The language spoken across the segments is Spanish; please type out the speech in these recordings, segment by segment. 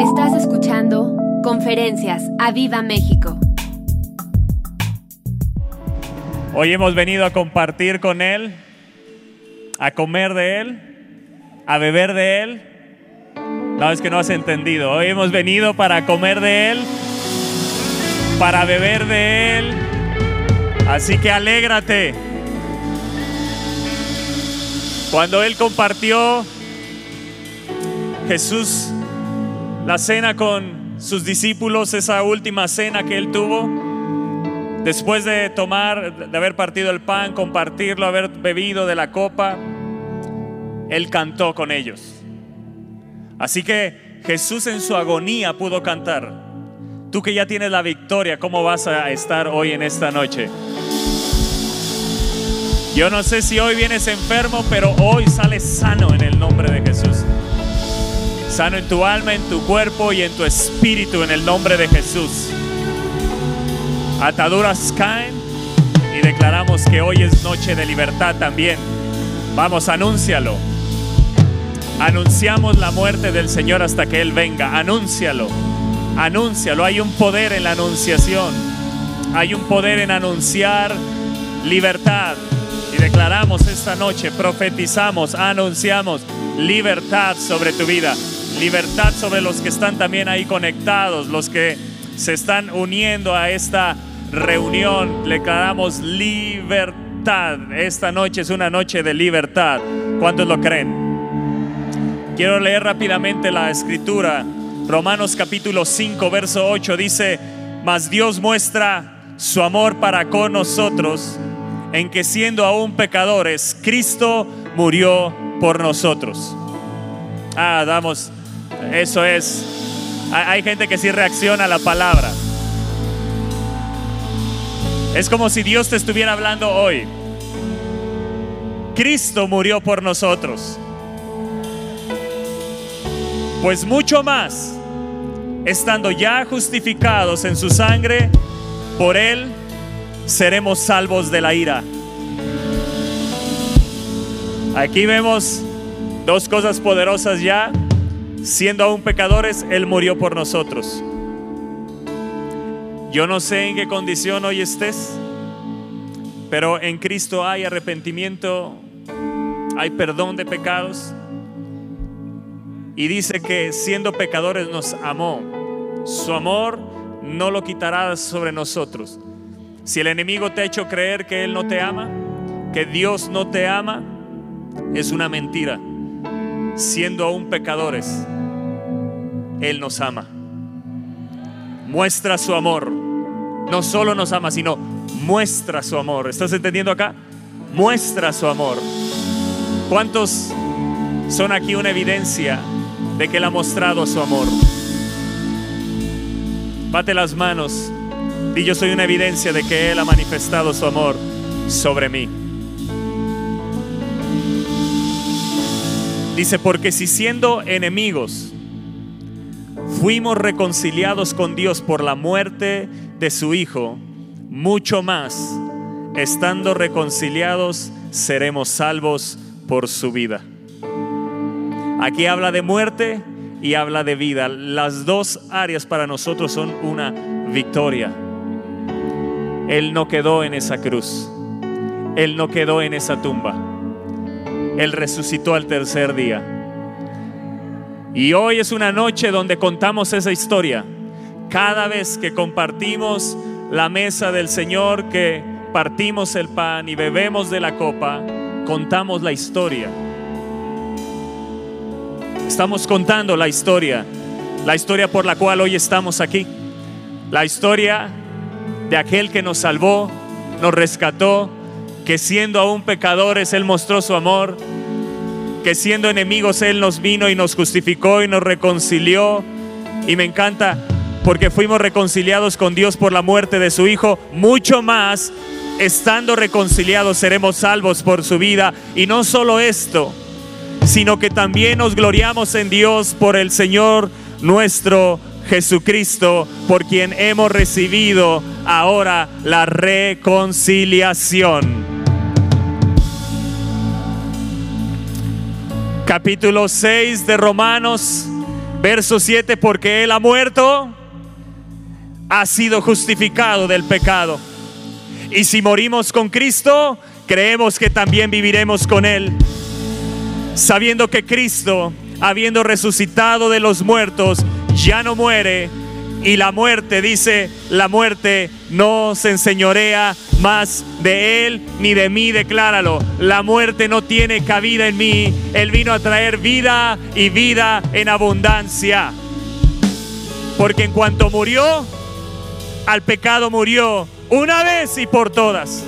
Estás escuchando Conferencias a Viva México. Hoy hemos venido a compartir con Él, a comer de Él, a beber de Él. No, es que no has entendido. Hoy hemos venido para comer de Él, para beber de Él. Así que alégrate. Cuando Él compartió Jesús la cena con sus discípulos, esa última cena que Él tuvo, después de tomar, de haber partido el pan, compartirlo, haber bebido de la copa, Él cantó con ellos. Así que Jesús en su agonía pudo cantar. Tú que ya tienes la victoria, ¿cómo vas a estar hoy en esta noche? Yo no sé si hoy vienes enfermo, pero hoy sales sano en el nombre de Jesús. Sano en tu alma, en tu cuerpo y en tu espíritu en el nombre de Jesús. Ataduras caen y declaramos que hoy es noche de libertad también. Vamos, anúncialo. Anunciamos la muerte del Señor hasta que Él venga. Anúncialo. Anúncialo. Hay un poder en la anunciación. Hay un poder en anunciar libertad. Y declaramos esta noche, profetizamos, anunciamos libertad sobre tu vida libertad sobre los que están también ahí conectados, los que se están uniendo a esta reunión. Le damos libertad. Esta noche es una noche de libertad. ¿Cuántos lo creen? Quiero leer rápidamente la escritura. Romanos capítulo 5, verso 8 dice, mas Dios muestra su amor para con nosotros en que siendo aún pecadores, Cristo murió por nosotros. Ah, damos eso es. Hay gente que sí reacciona a la palabra. Es como si Dios te estuviera hablando hoy. Cristo murió por nosotros. Pues mucho más, estando ya justificados en su sangre, por Él seremos salvos de la ira. Aquí vemos dos cosas poderosas ya siendo aún pecadores, Él murió por nosotros. Yo no sé en qué condición hoy estés, pero en Cristo hay arrepentimiento, hay perdón de pecados. Y dice que siendo pecadores nos amó. Su amor no lo quitará sobre nosotros. Si el enemigo te ha hecho creer que Él no te ama, que Dios no te ama, es una mentira. Siendo aún pecadores, él nos ama. Muestra su amor. No solo nos ama, sino muestra su amor. ¿Estás entendiendo acá? Muestra su amor. ¿Cuántos son aquí una evidencia de que Él ha mostrado su amor? Bate las manos y yo soy una evidencia de que Él ha manifestado su amor sobre mí. Dice, porque si siendo enemigos, fuimos reconciliados con Dios por la muerte de su Hijo, mucho más, estando reconciliados, seremos salvos por su vida. Aquí habla de muerte y habla de vida. Las dos áreas para nosotros son una victoria. Él no quedó en esa cruz. Él no quedó en esa tumba. Él resucitó al tercer día. Y hoy es una noche donde contamos esa historia. Cada vez que compartimos la mesa del Señor, que partimos el pan y bebemos de la copa, contamos la historia. Estamos contando la historia, la historia por la cual hoy estamos aquí. La historia de aquel que nos salvó, nos rescató, que siendo aún pecadores, Él mostró su amor que siendo enemigos Él nos vino y nos justificó y nos reconcilió. Y me encanta porque fuimos reconciliados con Dios por la muerte de su Hijo, mucho más, estando reconciliados, seremos salvos por su vida. Y no solo esto, sino que también nos gloriamos en Dios por el Señor nuestro Jesucristo, por quien hemos recibido ahora la reconciliación. Capítulo 6 de Romanos Verso 7, porque Él ha muerto, ha sido justificado del pecado. Y si morimos con Cristo, creemos que también viviremos con Él, sabiendo que Cristo, habiendo resucitado de los muertos, ya no muere. Y la muerte, dice, la muerte no se enseñorea más de él ni de mí, decláralo. La muerte no tiene cabida en mí. Él vino a traer vida y vida en abundancia. Porque en cuanto murió, al pecado murió una vez y por todas.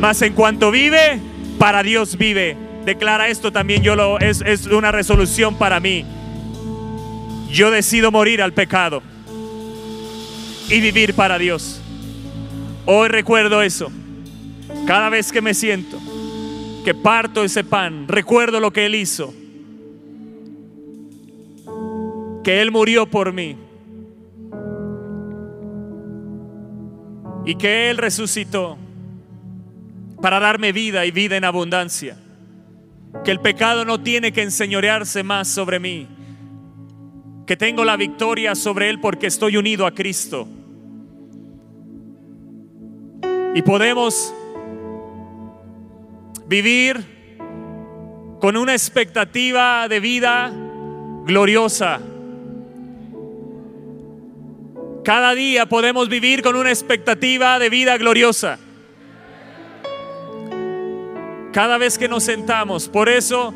Mas en cuanto vive, para Dios vive. Declara esto también, yo lo es, es una resolución para mí. Yo decido morir al pecado y vivir para Dios. Hoy recuerdo eso. Cada vez que me siento, que parto ese pan, recuerdo lo que Él hizo. Que Él murió por mí. Y que Él resucitó para darme vida y vida en abundancia. Que el pecado no tiene que enseñorearse más sobre mí. Que tengo la victoria sobre Él porque estoy unido a Cristo. Y podemos vivir con una expectativa de vida gloriosa. Cada día podemos vivir con una expectativa de vida gloriosa. Cada vez que nos sentamos, por eso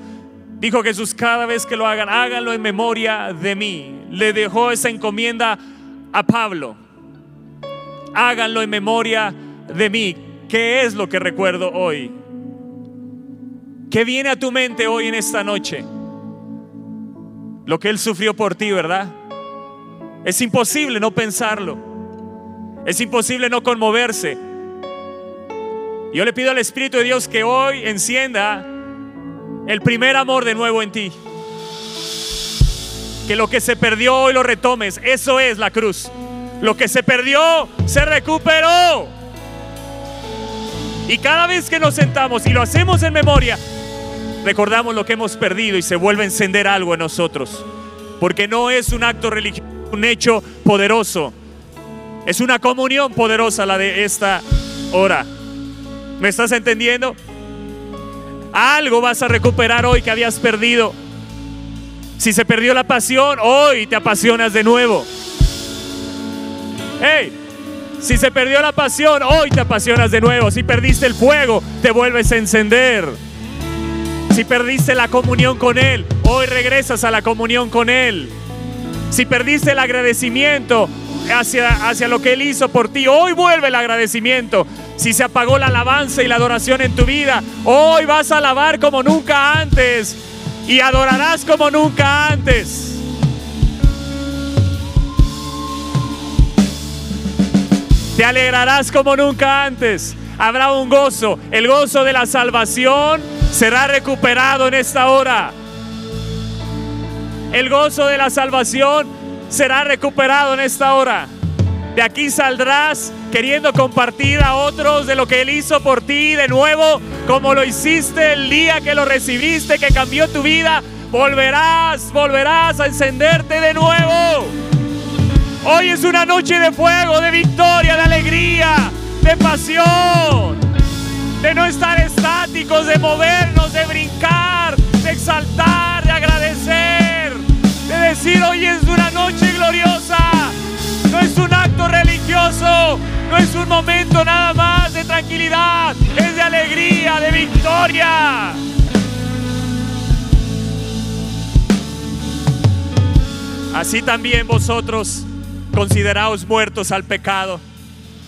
dijo Jesús, cada vez que lo hagan, háganlo en memoria de mí. Le dejó esa encomienda a Pablo. Háganlo en memoria de mí. ¿Qué es lo que recuerdo hoy? ¿Qué viene a tu mente hoy en esta noche? Lo que Él sufrió por ti, ¿verdad? Es imposible no pensarlo. Es imposible no conmoverse. Yo le pido al Espíritu de Dios que hoy encienda el primer amor de nuevo en ti. Que lo que se perdió hoy lo retomes. Eso es la cruz. Lo que se perdió se recuperó. Y cada vez que nos sentamos y lo hacemos en memoria, recordamos lo que hemos perdido y se vuelve a encender algo en nosotros. Porque no es un acto religioso, un hecho poderoso. Es una comunión poderosa la de esta hora. ¿Me estás entendiendo? Algo vas a recuperar hoy que habías perdido. Si se perdió la pasión, hoy te apasionas de nuevo. Hey, si se perdió la pasión, hoy te apasionas de nuevo. Si perdiste el fuego, te vuelves a encender. Si perdiste la comunión con Él, hoy regresas a la comunión con Él. Si perdiste el agradecimiento hacia, hacia lo que Él hizo por ti, hoy vuelve el agradecimiento. Si se apagó la alabanza y la adoración en tu vida, hoy vas a alabar como nunca antes y adorarás como nunca antes. Te alegrarás como nunca antes. Habrá un gozo. El gozo de la salvación será recuperado en esta hora. El gozo de la salvación será recuperado en esta hora. De aquí saldrás queriendo compartir a otros de lo que Él hizo por ti de nuevo, como lo hiciste el día que lo recibiste, que cambió tu vida. Volverás, volverás a encenderte de nuevo. Hoy es una noche de fuego, de victoria, de alegría, de pasión, de no estar estáticos, de movernos, de brincar, de exaltar, de agradecer, de decir hoy es una noche gloriosa. No es un acto religioso, no es un momento nada más de tranquilidad, es de alegría, de victoria. Así también vosotros consideraos muertos al pecado,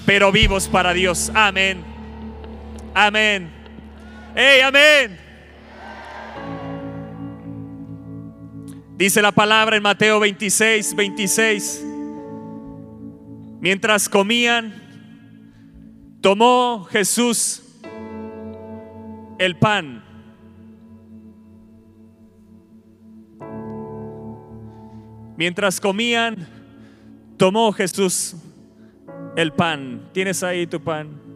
pero vivos para Dios. Amén. Amén. ¡Hey, amén! Dice la palabra en Mateo 26, 26. Mientras comían, tomó Jesús el pan. Mientras comían, Tomó Jesús el pan. ¿Tienes ahí tu pan?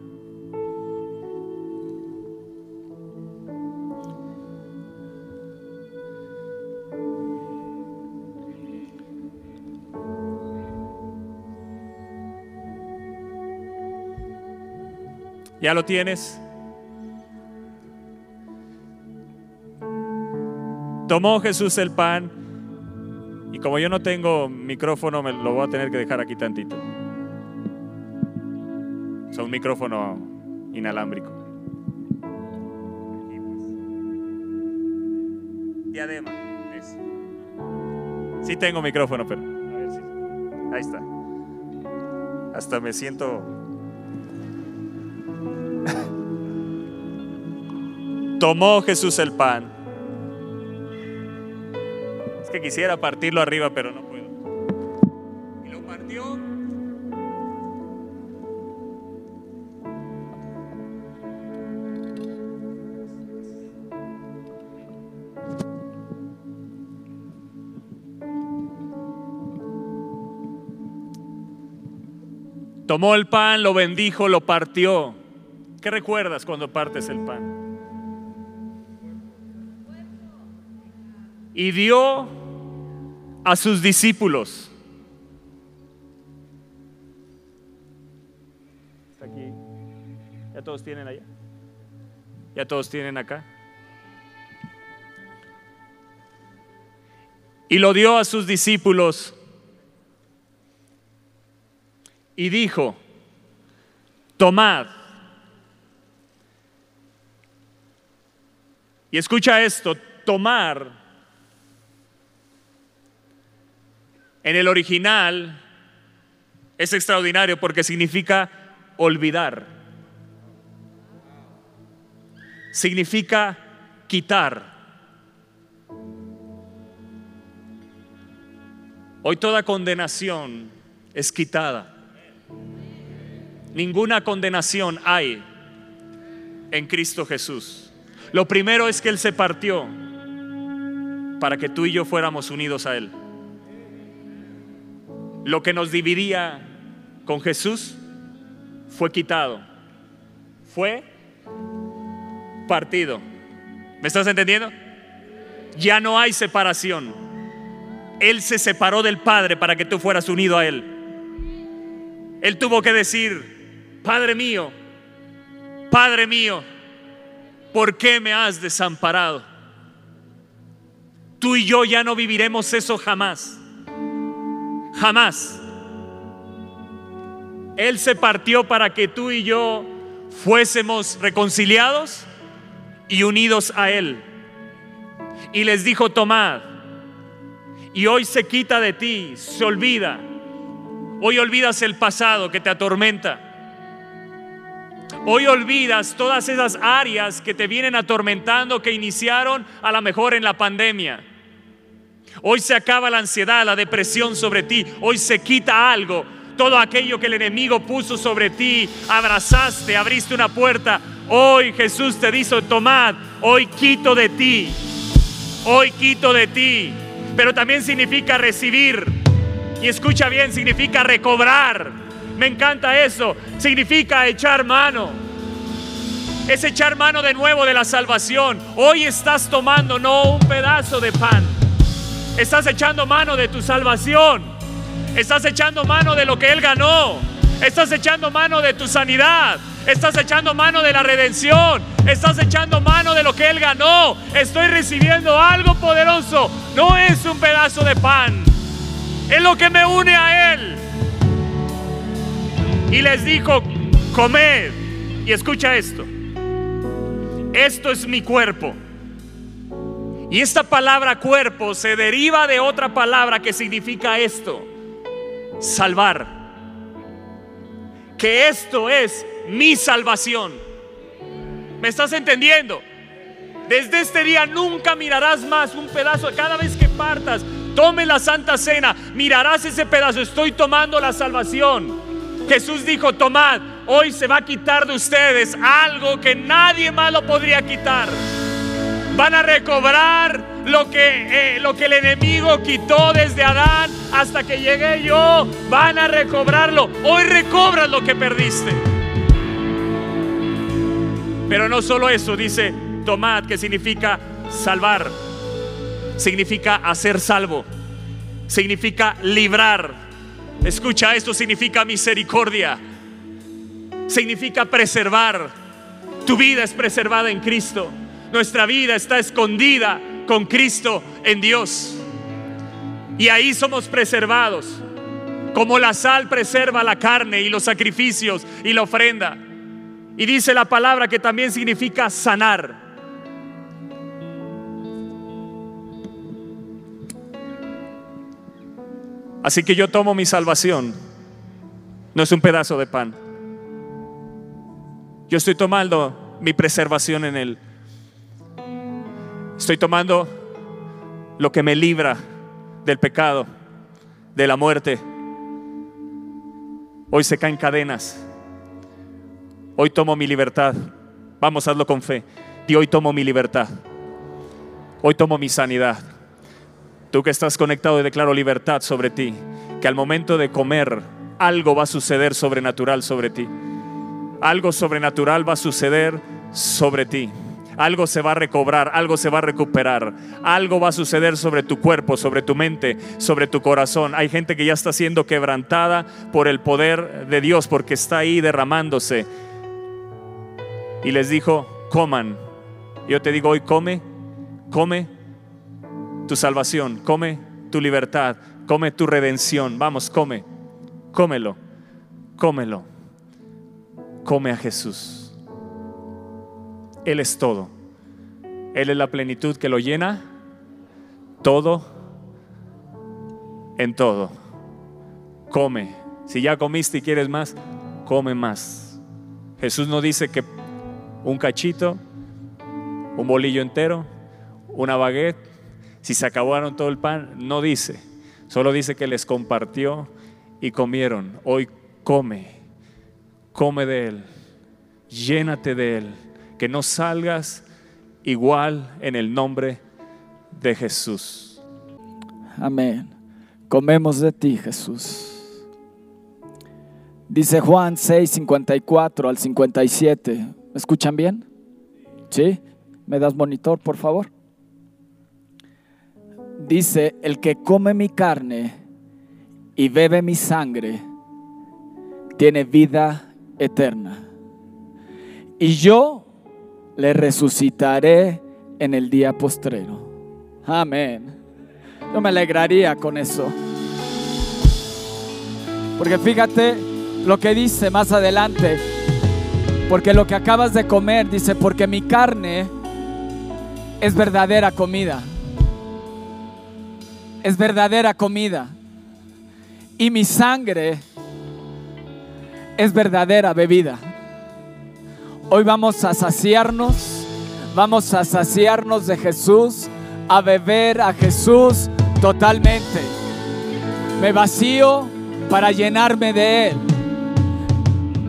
¿Ya lo tienes? Tomó Jesús el pan y como yo no tengo micrófono, me lo voy a tener que dejar aquí tantito. Sea, un micrófono inalámbrico. Diadema. es. Sí tengo micrófono, pero... Ahí está. Hasta me siento... Tomó Jesús el pan. Es que quisiera partirlo arriba, pero no puedo. Y lo partió. Tomó el pan, lo bendijo, lo partió. ¿Qué recuerdas cuando partes el pan? Y dio a sus discípulos. ¿Está aquí? ¿Ya todos tienen allá? ¿Ya todos tienen acá? Y lo dio a sus discípulos y dijo, tomad. Y escucha esto, tomar en el original es extraordinario porque significa olvidar. Significa quitar. Hoy toda condenación es quitada. Ninguna condenación hay en Cristo Jesús. Lo primero es que Él se partió para que tú y yo fuéramos unidos a Él. Lo que nos dividía con Jesús fue quitado, fue partido. ¿Me estás entendiendo? Ya no hay separación. Él se separó del Padre para que tú fueras unido a Él. Él tuvo que decir, Padre mío, Padre mío, ¿por qué me has desamparado? Tú y yo ya no viviremos eso jamás. Jamás. Él se partió para que tú y yo fuésemos reconciliados y unidos a Él. Y les dijo, tomad. Y hoy se quita de ti, se olvida. Hoy olvidas el pasado que te atormenta. Hoy olvidas todas esas áreas que te vienen atormentando, que iniciaron a lo mejor en la pandemia. Hoy se acaba la ansiedad, la depresión sobre ti. Hoy se quita algo. Todo aquello que el enemigo puso sobre ti, abrazaste, abriste una puerta. Hoy Jesús te dice, tomad, hoy quito de ti. Hoy quito de ti. Pero también significa recibir. Y escucha bien, significa recobrar. Me encanta eso. Significa echar mano. Es echar mano de nuevo de la salvación. Hoy estás tomando no un pedazo de pan. Estás echando mano de tu salvación. Estás echando mano de lo que Él ganó. Estás echando mano de tu sanidad. Estás echando mano de la redención. Estás echando mano de lo que Él ganó. Estoy recibiendo algo poderoso. No es un pedazo de pan. Es lo que me une a Él. Y les dijo, comed. Y escucha esto. Esto es mi cuerpo. Y esta palabra cuerpo se deriva de otra palabra que significa esto. Salvar. Que esto es mi salvación. ¿Me estás entendiendo? Desde este día nunca mirarás más un pedazo. Cada vez que partas, tome la Santa Cena, mirarás ese pedazo. Estoy tomando la salvación. Jesús dijo, tomad, hoy se va a quitar de ustedes algo que nadie más lo podría quitar. Van a recobrar lo que, eh, lo que el enemigo quitó desde Adán hasta que llegué yo. Van a recobrarlo. Hoy recobras lo que perdiste. Pero no solo eso, dice tomad, que significa salvar, significa hacer salvo, significa librar. Escucha, esto significa misericordia. significa preservar. Tu vida es preservada en Cristo. Nuestra vida está escondida con Cristo en Dios. Y ahí somos preservados. Como la sal preserva la carne y los sacrificios y la ofrenda. Y dice la palabra que también significa sanar. Así que yo tomo mi salvación. No es un pedazo de pan. Yo estoy tomando mi preservación en Él. Estoy tomando lo que me libra del pecado, de la muerte. Hoy se caen cadenas. Hoy tomo mi libertad. Vamos, hazlo con fe. Y hoy tomo mi libertad. Hoy tomo mi sanidad. Tú que estás conectado y declaro libertad sobre ti. Que al momento de comer algo va a suceder sobrenatural sobre ti. Algo sobrenatural va a suceder sobre ti. Algo se va a recobrar, algo se va a recuperar, algo va a suceder sobre tu cuerpo, sobre tu mente, sobre tu corazón. Hay gente que ya está siendo quebrantada por el poder de Dios porque está ahí derramándose. Y les dijo, coman. Yo te digo hoy, come, come tu salvación, come tu libertad, come tu redención. Vamos, come, cómelo, cómelo. Come a Jesús. Él es todo. Él es la plenitud que lo llena todo en todo. Come. Si ya comiste y quieres más, come más. Jesús no dice que un cachito, un bolillo entero, una baguette, si se acabaron todo el pan, no dice. Solo dice que les compartió y comieron. Hoy come, come de Él, llénate de Él que no salgas igual en el nombre de Jesús. Amén. Comemos de ti, Jesús. Dice Juan 6, 54 al 57. ¿Me escuchan bien? ¿Sí? ¿Me das monitor, por favor? Dice, el que come mi carne y bebe mi sangre, tiene vida eterna. Y yo le resucitaré en el día postrero. Amén. Yo me alegraría con eso. Porque fíjate lo que dice más adelante. Porque lo que acabas de comer, dice, porque mi carne es verdadera comida. Es verdadera comida. Y mi sangre es verdadera bebida. Hoy vamos a saciarnos, vamos a saciarnos de Jesús, a beber a Jesús totalmente. Me vacío para llenarme de Él.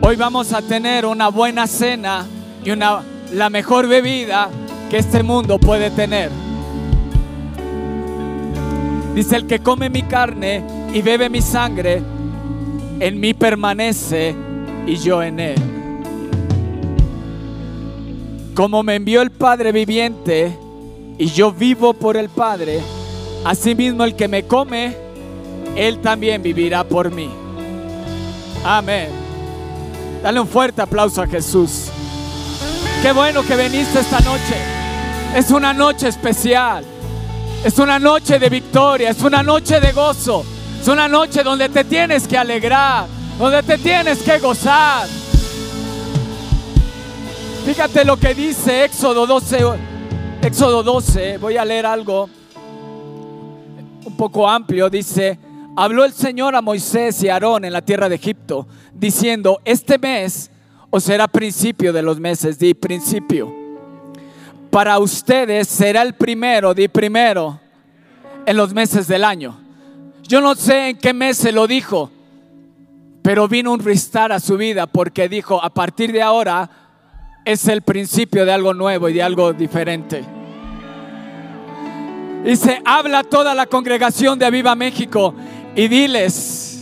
Hoy vamos a tener una buena cena y una, la mejor bebida que este mundo puede tener. Dice el que come mi carne y bebe mi sangre, en mí permanece y yo en él. Como me envió el Padre viviente y yo vivo por el Padre, asimismo el que me come, él también vivirá por mí. Amén. Dale un fuerte aplauso a Jesús. Qué bueno que viniste esta noche. Es una noche especial. Es una noche de victoria. Es una noche de gozo. Es una noche donde te tienes que alegrar. Donde te tienes que gozar. Fíjate lo que dice Éxodo 12. Éxodo 12, voy a leer algo un poco amplio. Dice, habló el Señor a Moisés y a Aarón en la tierra de Egipto, diciendo, este mes os será principio de los meses, di principio. Para ustedes será el primero, di primero, en los meses del año. Yo no sé en qué mes se lo dijo, pero vino un ristar a su vida porque dijo, a partir de ahora, es el principio de algo nuevo y de algo diferente. Dice, habla toda la congregación de Aviva México y diles,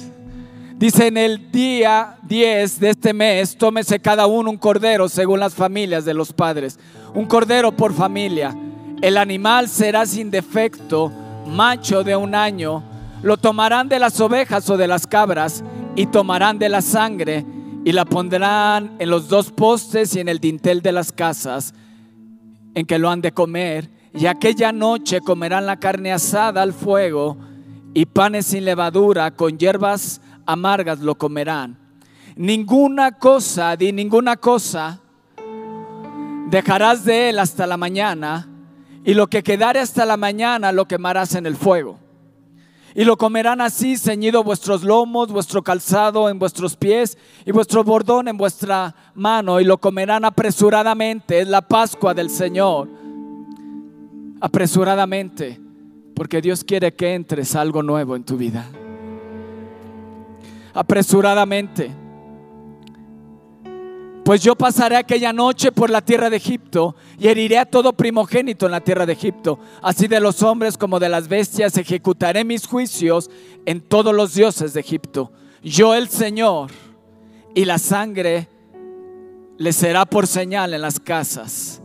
dice en el día 10 de este mes, tómese cada uno un cordero según las familias de los padres, un cordero por familia. El animal será sin defecto, macho de un año. Lo tomarán de las ovejas o de las cabras y tomarán de la sangre y la pondrán en los dos postes y en el dintel de las casas en que lo han de comer. Y aquella noche comerán la carne asada al fuego y panes sin levadura, con hierbas amargas lo comerán. Ninguna cosa, di ninguna cosa, dejarás de él hasta la mañana, y lo que quedare hasta la mañana lo quemarás en el fuego. Y lo comerán así, ceñido vuestros lomos, vuestro calzado en vuestros pies y vuestro bordón en vuestra mano, y lo comerán apresuradamente. Es la Pascua del Señor. Apresuradamente, porque Dios quiere que entres algo nuevo en tu vida. Apresuradamente. Pues yo pasaré aquella noche por la tierra de Egipto y heriré a todo primogénito en la tierra de Egipto. Así de los hombres como de las bestias ejecutaré mis juicios en todos los dioses de Egipto. Yo el Señor y la sangre les será por señal en las casas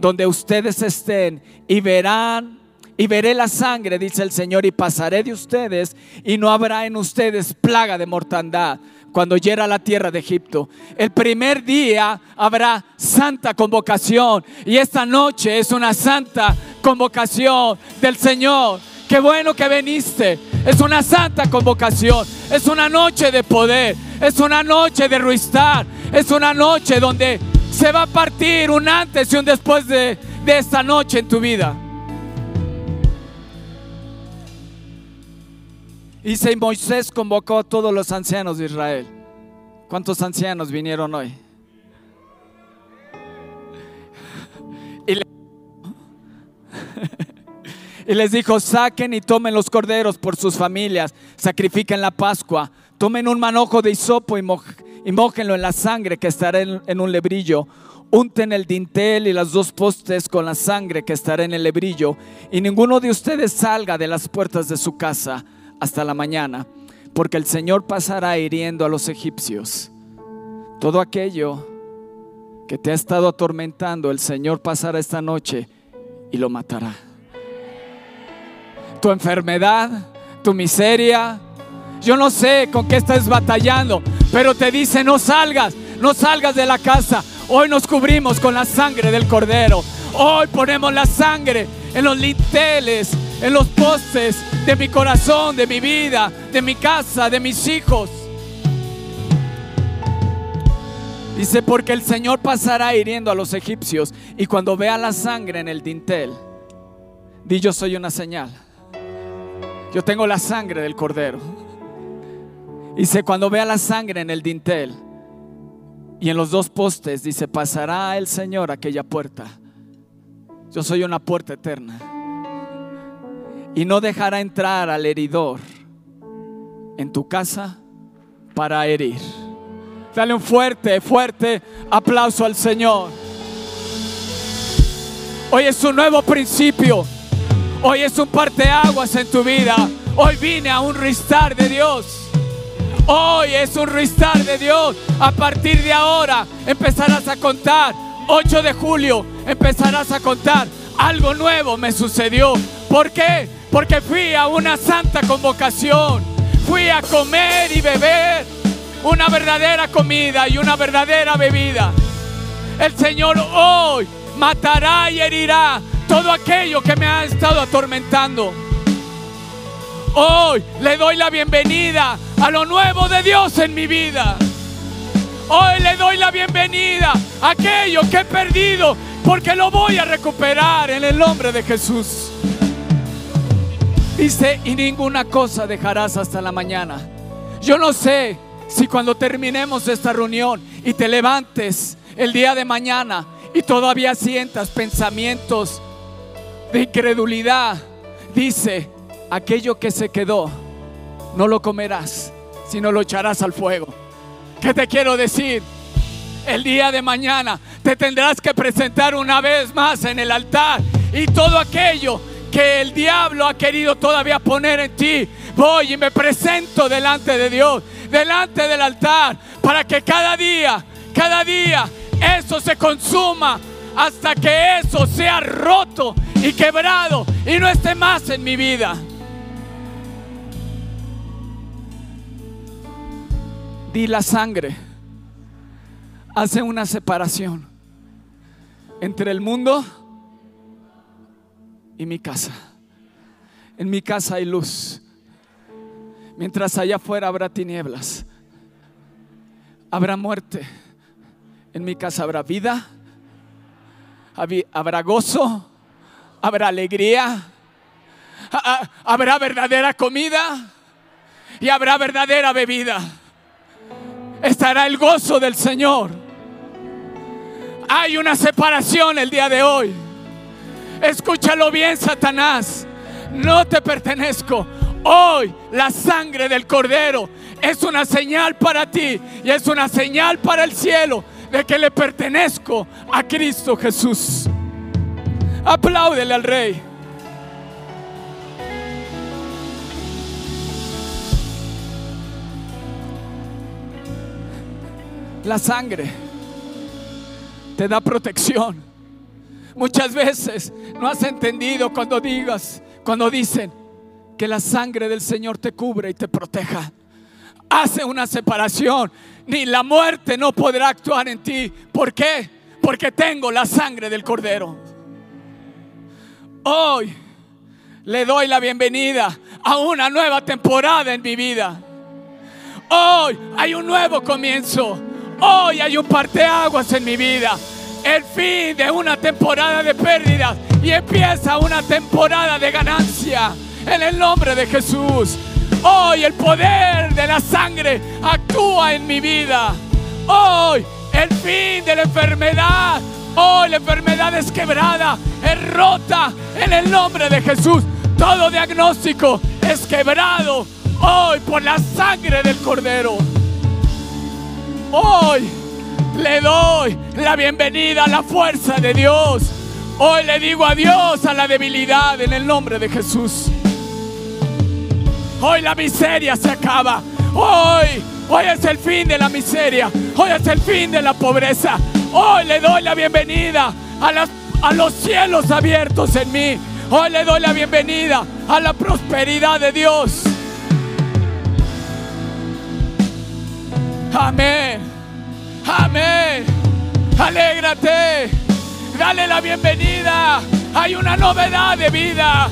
donde ustedes estén y verán y veré la sangre, dice el Señor, y pasaré de ustedes y no habrá en ustedes plaga de mortandad cuando hiera la tierra de Egipto. El primer día habrá santa convocación y esta noche es una santa convocación del Señor. Qué bueno que viniste. Es una santa convocación. Es una noche de poder. Es una noche de ruistar. Es una noche donde se va a partir un antes y un después de, de esta noche en tu vida. Dice Moisés convocó a todos los ancianos de Israel. ¿Cuántos ancianos vinieron hoy? Y, le- y les dijo, saquen y tomen los corderos por sus familias, sacrifiquen la Pascua, tomen un manojo de hisopo y, y mójenlo en la sangre que estará en un lebrillo. Unten el dintel y las dos postes con la sangre que estará en el lebrillo, y ninguno de ustedes salga de las puertas de su casa hasta la mañana, porque el Señor pasará hiriendo a los egipcios. Todo aquello que te ha estado atormentando, el Señor pasará esta noche y lo matará. Tu enfermedad, tu miseria, yo no sé con qué estás batallando, pero te dice no salgas, no salgas de la casa. Hoy nos cubrimos con la sangre del cordero. Hoy ponemos la sangre en los linteles, en los postes de mi corazón, de mi vida, de mi casa, de mis hijos. Dice, porque el Señor pasará hiriendo a los egipcios y cuando vea la sangre en el dintel, di yo soy una señal. Yo tengo la sangre del cordero. Dice, cuando vea la sangre en el dintel y en los dos postes, dice, pasará el Señor aquella puerta. Yo soy una puerta eterna. Y no dejará entrar al heridor en tu casa para herir. Dale un fuerte, fuerte aplauso al Señor. Hoy es un nuevo principio. Hoy es un parteaguas en tu vida. Hoy vine a un restar de Dios. Hoy es un restar de Dios. A partir de ahora empezarás a contar. 8 de julio empezarás a contar. Algo nuevo me sucedió. ¿Por qué? Porque fui a una santa convocación. Fui a comer y beber una verdadera comida y una verdadera bebida. El Señor hoy matará y herirá todo aquello que me ha estado atormentando. Hoy le doy la bienvenida a lo nuevo de Dios en mi vida. Hoy le doy la bienvenida a aquello que he perdido porque lo voy a recuperar en el nombre de Jesús. Dice, y ninguna cosa dejarás hasta la mañana. Yo no sé si cuando terminemos esta reunión y te levantes el día de mañana y todavía sientas pensamientos de incredulidad, dice, aquello que se quedó, no lo comerás, sino lo echarás al fuego. ¿Qué te quiero decir? El día de mañana te tendrás que presentar una vez más en el altar y todo aquello que el diablo ha querido todavía poner en ti, voy y me presento delante de Dios, delante del altar, para que cada día, cada día, eso se consuma hasta que eso sea roto y quebrado y no esté más en mi vida. Di la sangre hace una separación entre el mundo y mi casa. En mi casa hay luz. Mientras allá afuera habrá tinieblas. Habrá muerte. En mi casa habrá vida. Habrá gozo. Habrá alegría. Habrá verdadera comida. Y habrá verdadera bebida. Estará el gozo del Señor. Hay una separación el día de hoy. Escúchalo bien, Satanás. No te pertenezco. Hoy la sangre del cordero es una señal para ti y es una señal para el cielo de que le pertenezco a Cristo Jesús. Apláudele al rey. La sangre te da protección. Muchas veces no has entendido cuando digas, cuando dicen que la sangre del Señor te cubre y te proteja. Hace una separación. Ni la muerte no podrá actuar en ti. ¿Por qué? Porque tengo la sangre del Cordero. Hoy le doy la bienvenida a una nueva temporada en mi vida. Hoy hay un nuevo comienzo. Hoy hay un parteaguas en mi vida. El fin de una temporada de pérdidas y empieza una temporada de ganancia en el nombre de Jesús. Hoy el poder de la sangre actúa en mi vida. Hoy el fin de la enfermedad. Hoy la enfermedad es quebrada, es rota en el nombre de Jesús. Todo diagnóstico es quebrado hoy por la sangre del Cordero. Hoy le doy la bienvenida a la fuerza de Dios. Hoy le digo adiós a la debilidad en el nombre de Jesús. Hoy la miseria se acaba. Hoy, hoy es el fin de la miseria. Hoy es el fin de la pobreza. Hoy le doy la bienvenida a, a los cielos abiertos en mí. Hoy le doy la bienvenida a la prosperidad de Dios. Amén. Amén. Alégrate. Dale la bienvenida. Hay una novedad de vida.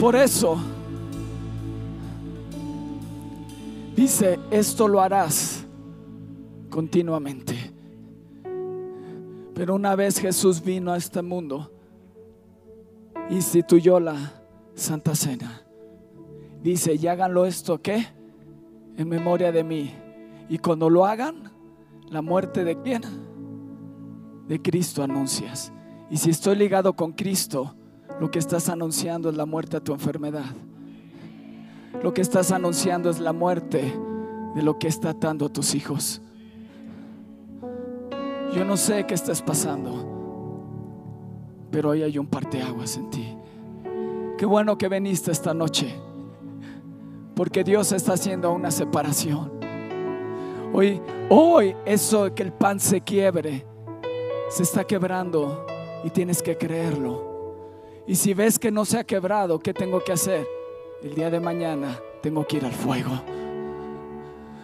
Por eso dice, esto lo harás continuamente. Pero una vez Jesús vino a este mundo, instituyó la Santa Cena. Dice, y háganlo esto, ¿qué? En memoria de mí. Y cuando lo hagan, la muerte de quién? De Cristo anuncias. Y si estoy ligado con Cristo, lo que estás anunciando es la muerte a tu enfermedad. Lo que estás anunciando es la muerte de lo que está atando a tus hijos. Yo no sé qué estás pasando, pero hoy hay un parteaguas en ti. Qué bueno que viniste esta noche, porque Dios está haciendo una separación. Hoy, hoy eso que el pan se quiebre, se está quebrando y tienes que creerlo. Y si ves que no se ha quebrado, ¿qué tengo que hacer? El día de mañana tengo que ir al fuego.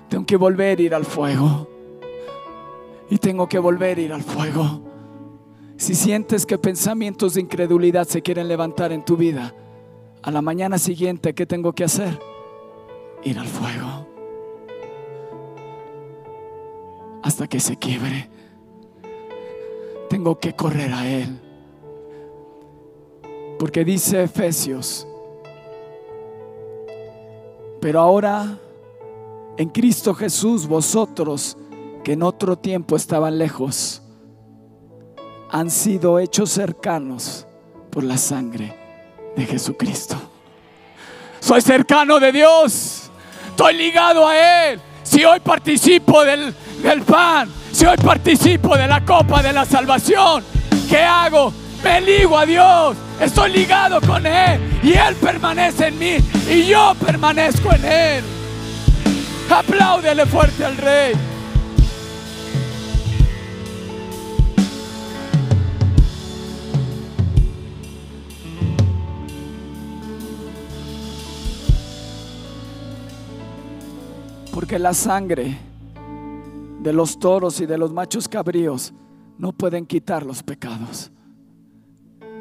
Tengo que volver a ir al fuego. Y tengo que volver a ir al fuego. Si sientes que pensamientos de incredulidad se quieren levantar en tu vida, a la mañana siguiente, ¿qué tengo que hacer? Ir al fuego. Hasta que se quiebre. Tengo que correr a Él. Porque dice Efesios, pero ahora en Cristo Jesús vosotros que en otro tiempo estaban lejos, han sido hechos cercanos por la sangre de Jesucristo. Soy cercano de Dios, estoy ligado a Él. Si hoy participo del, del pan, si hoy participo de la copa de la salvación, ¿qué hago? Me ligo a Dios, estoy ligado con Él y Él permanece en mí y yo permanezco en Él. Apláudele fuerte al Rey. Porque la sangre de los toros y de los machos cabríos no pueden quitar los pecados.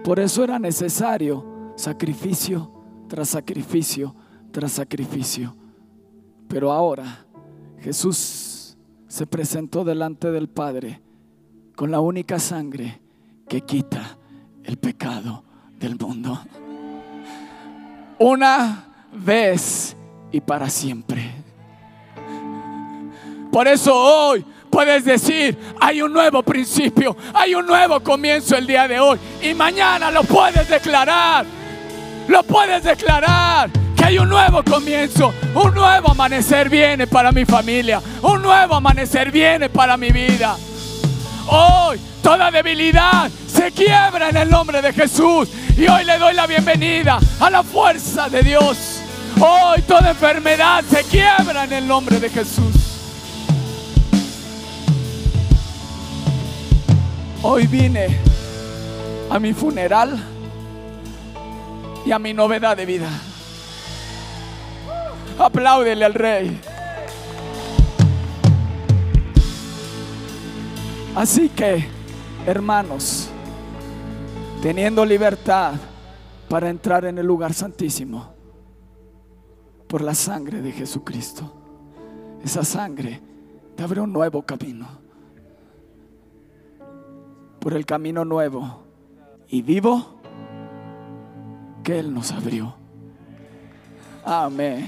Por eso era necesario sacrificio tras sacrificio tras sacrificio. Pero ahora Jesús se presentó delante del Padre con la única sangre que quita el pecado del mundo. Una vez y para siempre. Por eso hoy puedes decir, hay un nuevo principio, hay un nuevo comienzo el día de hoy. Y mañana lo puedes declarar, lo puedes declarar. Que hay un nuevo comienzo, un nuevo amanecer viene para mi familia, un nuevo amanecer viene para mi vida. Hoy toda debilidad se quiebra en el nombre de Jesús. Y hoy le doy la bienvenida a la fuerza de Dios. Hoy toda enfermedad se quiebra en el nombre de Jesús. Hoy vine a mi funeral y a mi novedad de vida. Apláudele al rey. Así que, hermanos, teniendo libertad para entrar en el lugar santísimo por la sangre de Jesucristo, esa sangre te abre un nuevo camino por el camino nuevo y vivo que Él nos abrió. Amén.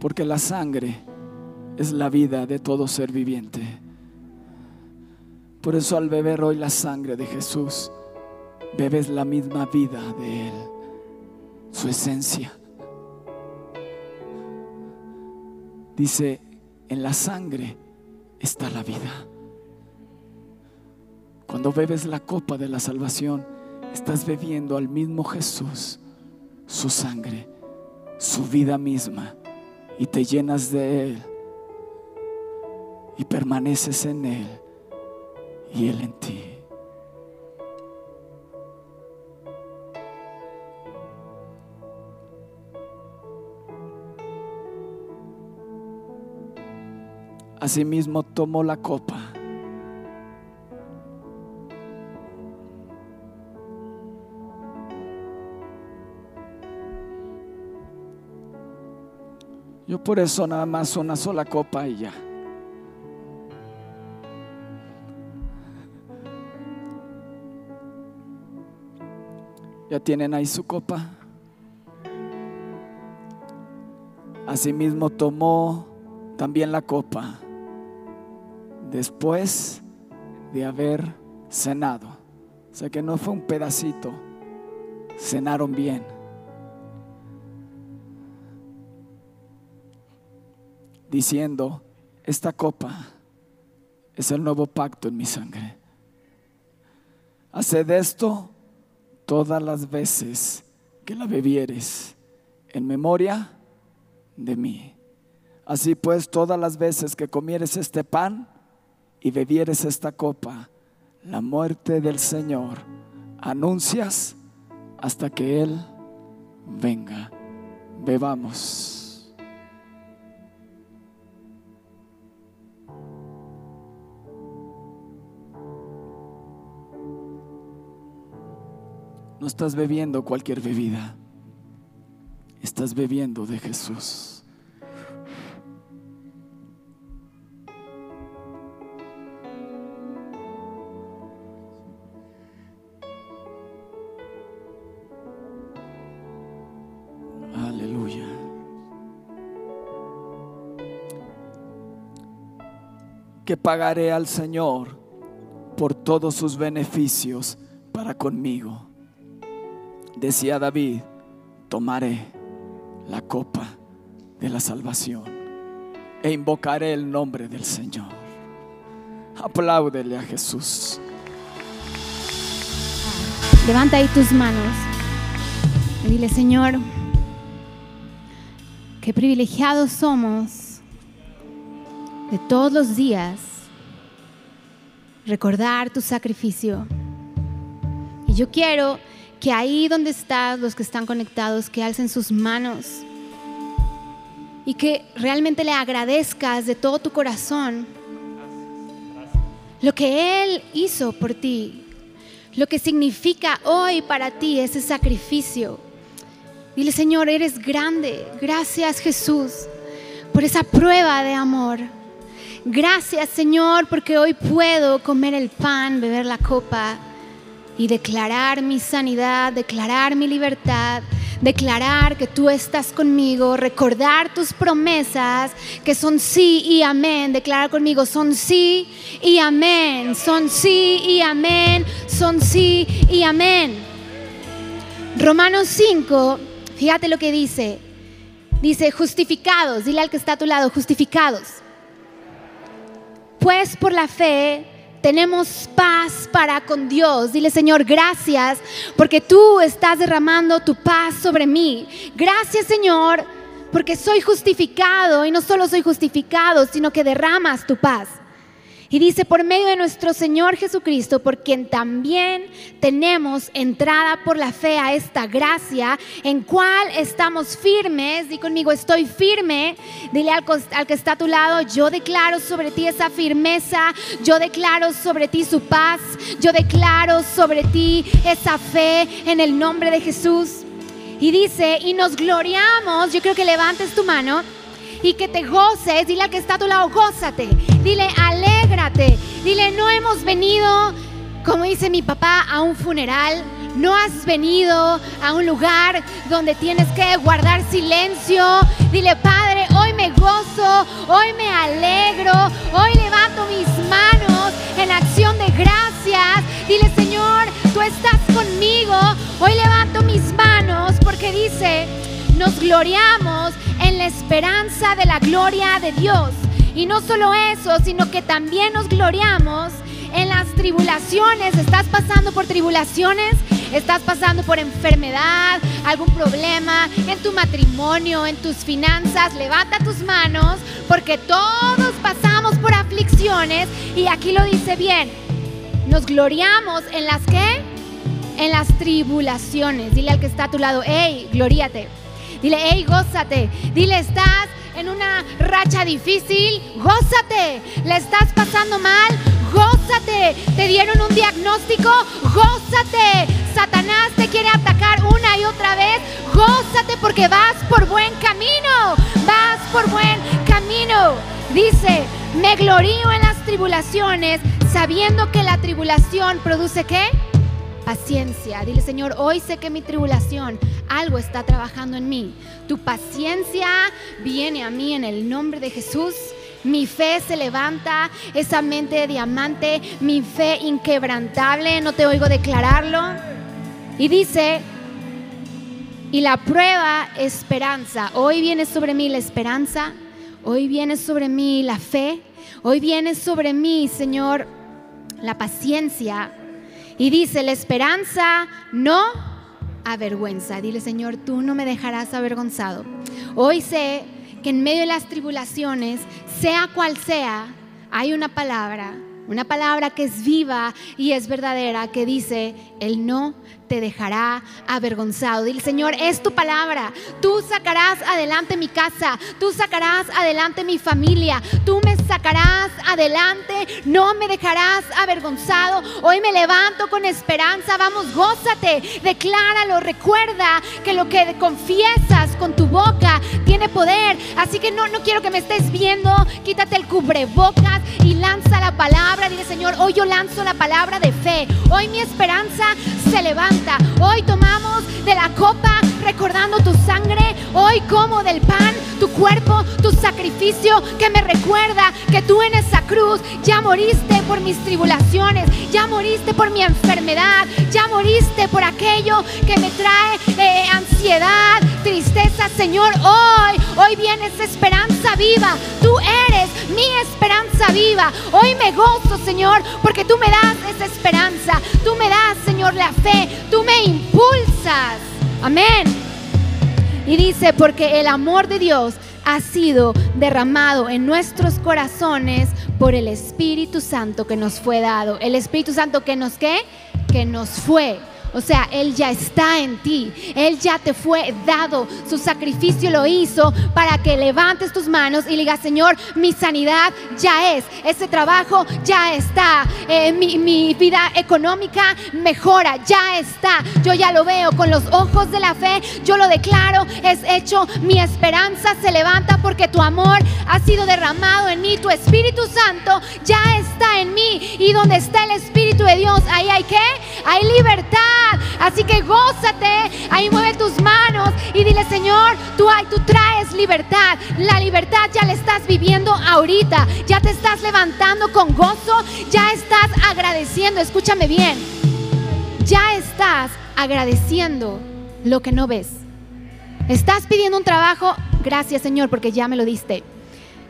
Porque la sangre es la vida de todo ser viviente. Por eso al beber hoy la sangre de Jesús, bebes la misma vida de Él, su esencia. Dice, en la sangre está la vida. Cuando bebes la copa de la salvación, estás bebiendo al mismo Jesús, su sangre, su vida misma, y te llenas de Él y permaneces en Él y Él en ti. Asimismo tomó la copa. Yo por eso nada más una sola copa y ya. ¿Ya tienen ahí su copa? Asimismo tomó también la copa después de haber cenado. O sea que no fue un pedacito, cenaron bien. Diciendo, esta copa es el nuevo pacto en mi sangre. Haced esto todas las veces que la bebieres en memoria de mí. Así pues, todas las veces que comieres este pan y bebieres esta copa, la muerte del Señor, anuncias hasta que Él venga. Bebamos. No estás bebiendo cualquier bebida. Estás bebiendo de Jesús. Aleluya. Que pagaré al Señor por todos sus beneficios para conmigo decía David, tomaré la copa de la salvación e invocaré el nombre del Señor. Apláudele a Jesús. Levanta ahí tus manos y dile, Señor, qué privilegiados somos de todos los días recordar tu sacrificio. Y yo quiero que ahí donde estás, los que están conectados, que alcen sus manos y que realmente le agradezcas de todo tu corazón lo que Él hizo por ti, lo que significa hoy para ti ese sacrificio. Dile, Señor, eres grande. Gracias, Jesús, por esa prueba de amor. Gracias, Señor, porque hoy puedo comer el pan, beber la copa y declarar mi sanidad, declarar mi libertad, declarar que tú estás conmigo, recordar tus promesas que son sí y amén. Declarar conmigo, son sí y amén, son sí y amén, son sí y amén. Romanos 5, fíjate lo que dice. Dice, justificados, dile al que está a tu lado, justificados. Pues por la fe tenemos paz para con Dios. Dile, Señor, gracias porque tú estás derramando tu paz sobre mí. Gracias, Señor, porque soy justificado y no solo soy justificado, sino que derramas tu paz. Y dice, por medio de nuestro Señor Jesucristo, por quien también tenemos entrada por la fe a esta gracia, en cual estamos firmes. Di conmigo, estoy firme. Dile al, al, que está a tu lado, yo declaro sobre ti esa firmeza, yo declaro sobre ti su paz, yo declaro sobre ti esa fe en el nombre de Jesús. Y dice, y nos gloriamos, yo creo que levantes tu mano y que te goces, dile al que está a tu lado, gózate, dile, alégrate, dile, no hemos venido, como dice mi papá, a un funeral, no has venido a un lugar donde tienes que guardar silencio. Dile, Padre, hoy me gozo, hoy me alegro, hoy levanto mis manos en acción de gracias. Dile, Señor, tú estás conmigo. Hoy levanto mis manos porque dice, nos gloriamos en la esperanza de la gloria de Dios. Y no solo eso, sino que también nos gloriamos en las tribulaciones. ¿Estás pasando por tribulaciones? ¿Estás pasando por enfermedad, algún problema en tu matrimonio, en tus finanzas? Levanta tus manos porque todos pasamos por aflicciones y aquí lo dice bien. Nos gloriamos en las que? En las tribulaciones. Dile al que está a tu lado, hey, gloríate. Dile, hey, gózate. Dile, estás en una racha difícil, gózate. Le estás pasando mal, gózate. Te dieron un diagnóstico, gózate. Satanás te quiere atacar una y otra vez, gózate porque vas por buen camino. Vas por buen camino. Dice, me glorío en las tribulaciones, sabiendo que la tribulación produce qué? Paciencia. Dile, Señor, hoy sé que mi tribulación, algo está trabajando en mí. Tu paciencia viene a mí en el nombre de Jesús. Mi fe se levanta, esa mente de diamante, mi fe inquebrantable, no te oigo declararlo. Y dice, y la prueba, esperanza. Hoy viene sobre mí la esperanza, hoy viene sobre mí la fe, hoy viene sobre mí, Señor, la paciencia y dice, la esperanza no avergüenza. Dile, Señor, tú no me dejarás avergonzado. Hoy sé que en medio de las tribulaciones, sea cual sea, hay una palabra, una palabra que es viva y es verdadera, que dice, el no te dejará avergonzado. Dile, Señor, es tu palabra. Tú sacarás adelante mi casa, tú sacarás adelante mi familia, tú me sacarás adelante, no me dejarás avergonzado. Hoy me levanto con esperanza, vamos, gózate, decláralo, recuerda que lo que confiesas con tu boca tiene poder. Así que no, no quiero que me estés viendo, quítate el cubrebocas y lanza la palabra. Dile, Señor, hoy yo lanzo la palabra de fe. Hoy mi esperanza se levanta. Hoy tomamos de la copa recordando tu sangre. Hoy como del pan, tu cuerpo, tu sacrificio que me recuerda que tú en esa cruz ya moriste por mis tribulaciones, ya moriste por mi enfermedad, ya moriste por aquello que me trae eh, ansiedad, tristeza. Señor, hoy, hoy viene esa esperanza viva. Tú eres mi esperanza viva. Hoy me gozo, Señor, porque tú me das esa esperanza. Tú me das, Señor, la fe. Tú me impulsas. Amén. Y dice, porque el amor de Dios ha sido derramado en nuestros corazones por el Espíritu Santo que nos fue dado. El Espíritu Santo que nos qué? Que nos fue o sea, Él ya está en ti. Él ya te fue dado. Su sacrificio lo hizo para que levantes tus manos y digas, Señor, mi sanidad ya es. Ese trabajo ya está. Eh, mi, mi vida económica mejora. Ya está. Yo ya lo veo con los ojos de la fe. Yo lo declaro. Es hecho. Mi esperanza se levanta porque tu amor ha sido derramado en mí. Tu Espíritu Santo ya está en mí. Y donde está el Espíritu de Dios, ahí hay qué? Hay libertad. Así que gózate, ahí mueve tus manos y dile, Señor, tú, tú traes libertad. La libertad ya la estás viviendo ahorita. Ya te estás levantando con gozo, ya estás agradeciendo. Escúchame bien. Ya estás agradeciendo lo que no ves. Estás pidiendo un trabajo, gracias Señor, porque ya me lo diste.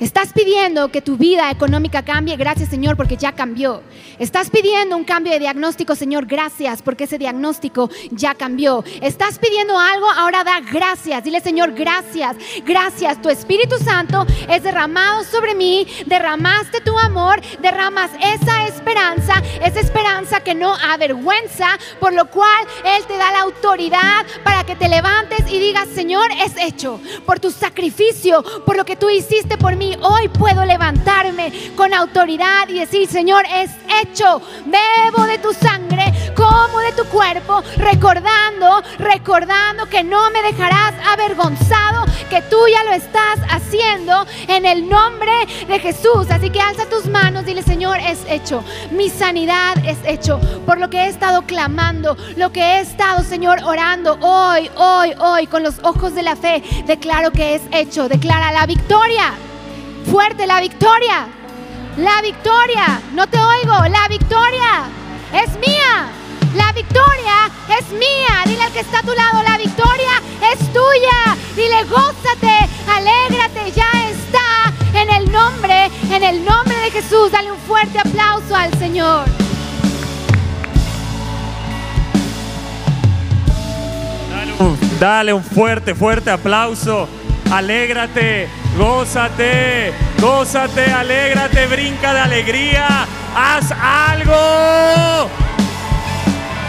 Estás pidiendo que tu vida económica cambie, gracias Señor, porque ya cambió. Estás pidiendo un cambio de diagnóstico, Señor, gracias, porque ese diagnóstico ya cambió. Estás pidiendo algo, ahora da gracias. Dile, Señor, gracias, gracias. Tu Espíritu Santo es derramado sobre mí, derramaste tu amor, derramas esa esperanza, esa esperanza que no avergüenza, por lo cual Él te da la autoridad para que te levantes y digas, Señor, es hecho por tu sacrificio, por lo que tú hiciste por mí hoy puedo levantarme con autoridad y decir, Señor, es hecho. Bebo de tu sangre, como de tu cuerpo, recordando, recordando que no me dejarás avergonzado, que tú ya lo estás haciendo en el nombre de Jesús. Así que alza tus manos, dile, Señor, es hecho. Mi sanidad es hecho por lo que he estado clamando, lo que he estado, Señor, orando hoy, hoy, hoy, con los ojos de la fe. Declaro que es hecho. Declara la victoria fuerte, la victoria. La victoria, no te oigo, la victoria es mía. La victoria es mía. Dile al que está a tu lado, la victoria es tuya. Dile, gózate, alégrate, ya está en el nombre, en el nombre de Jesús. Dale un fuerte aplauso al Señor. Dale un, fuerte, fuerte aplauso. Alégrate, gózate, gózate, alégrate, brinca de alegría, haz algo.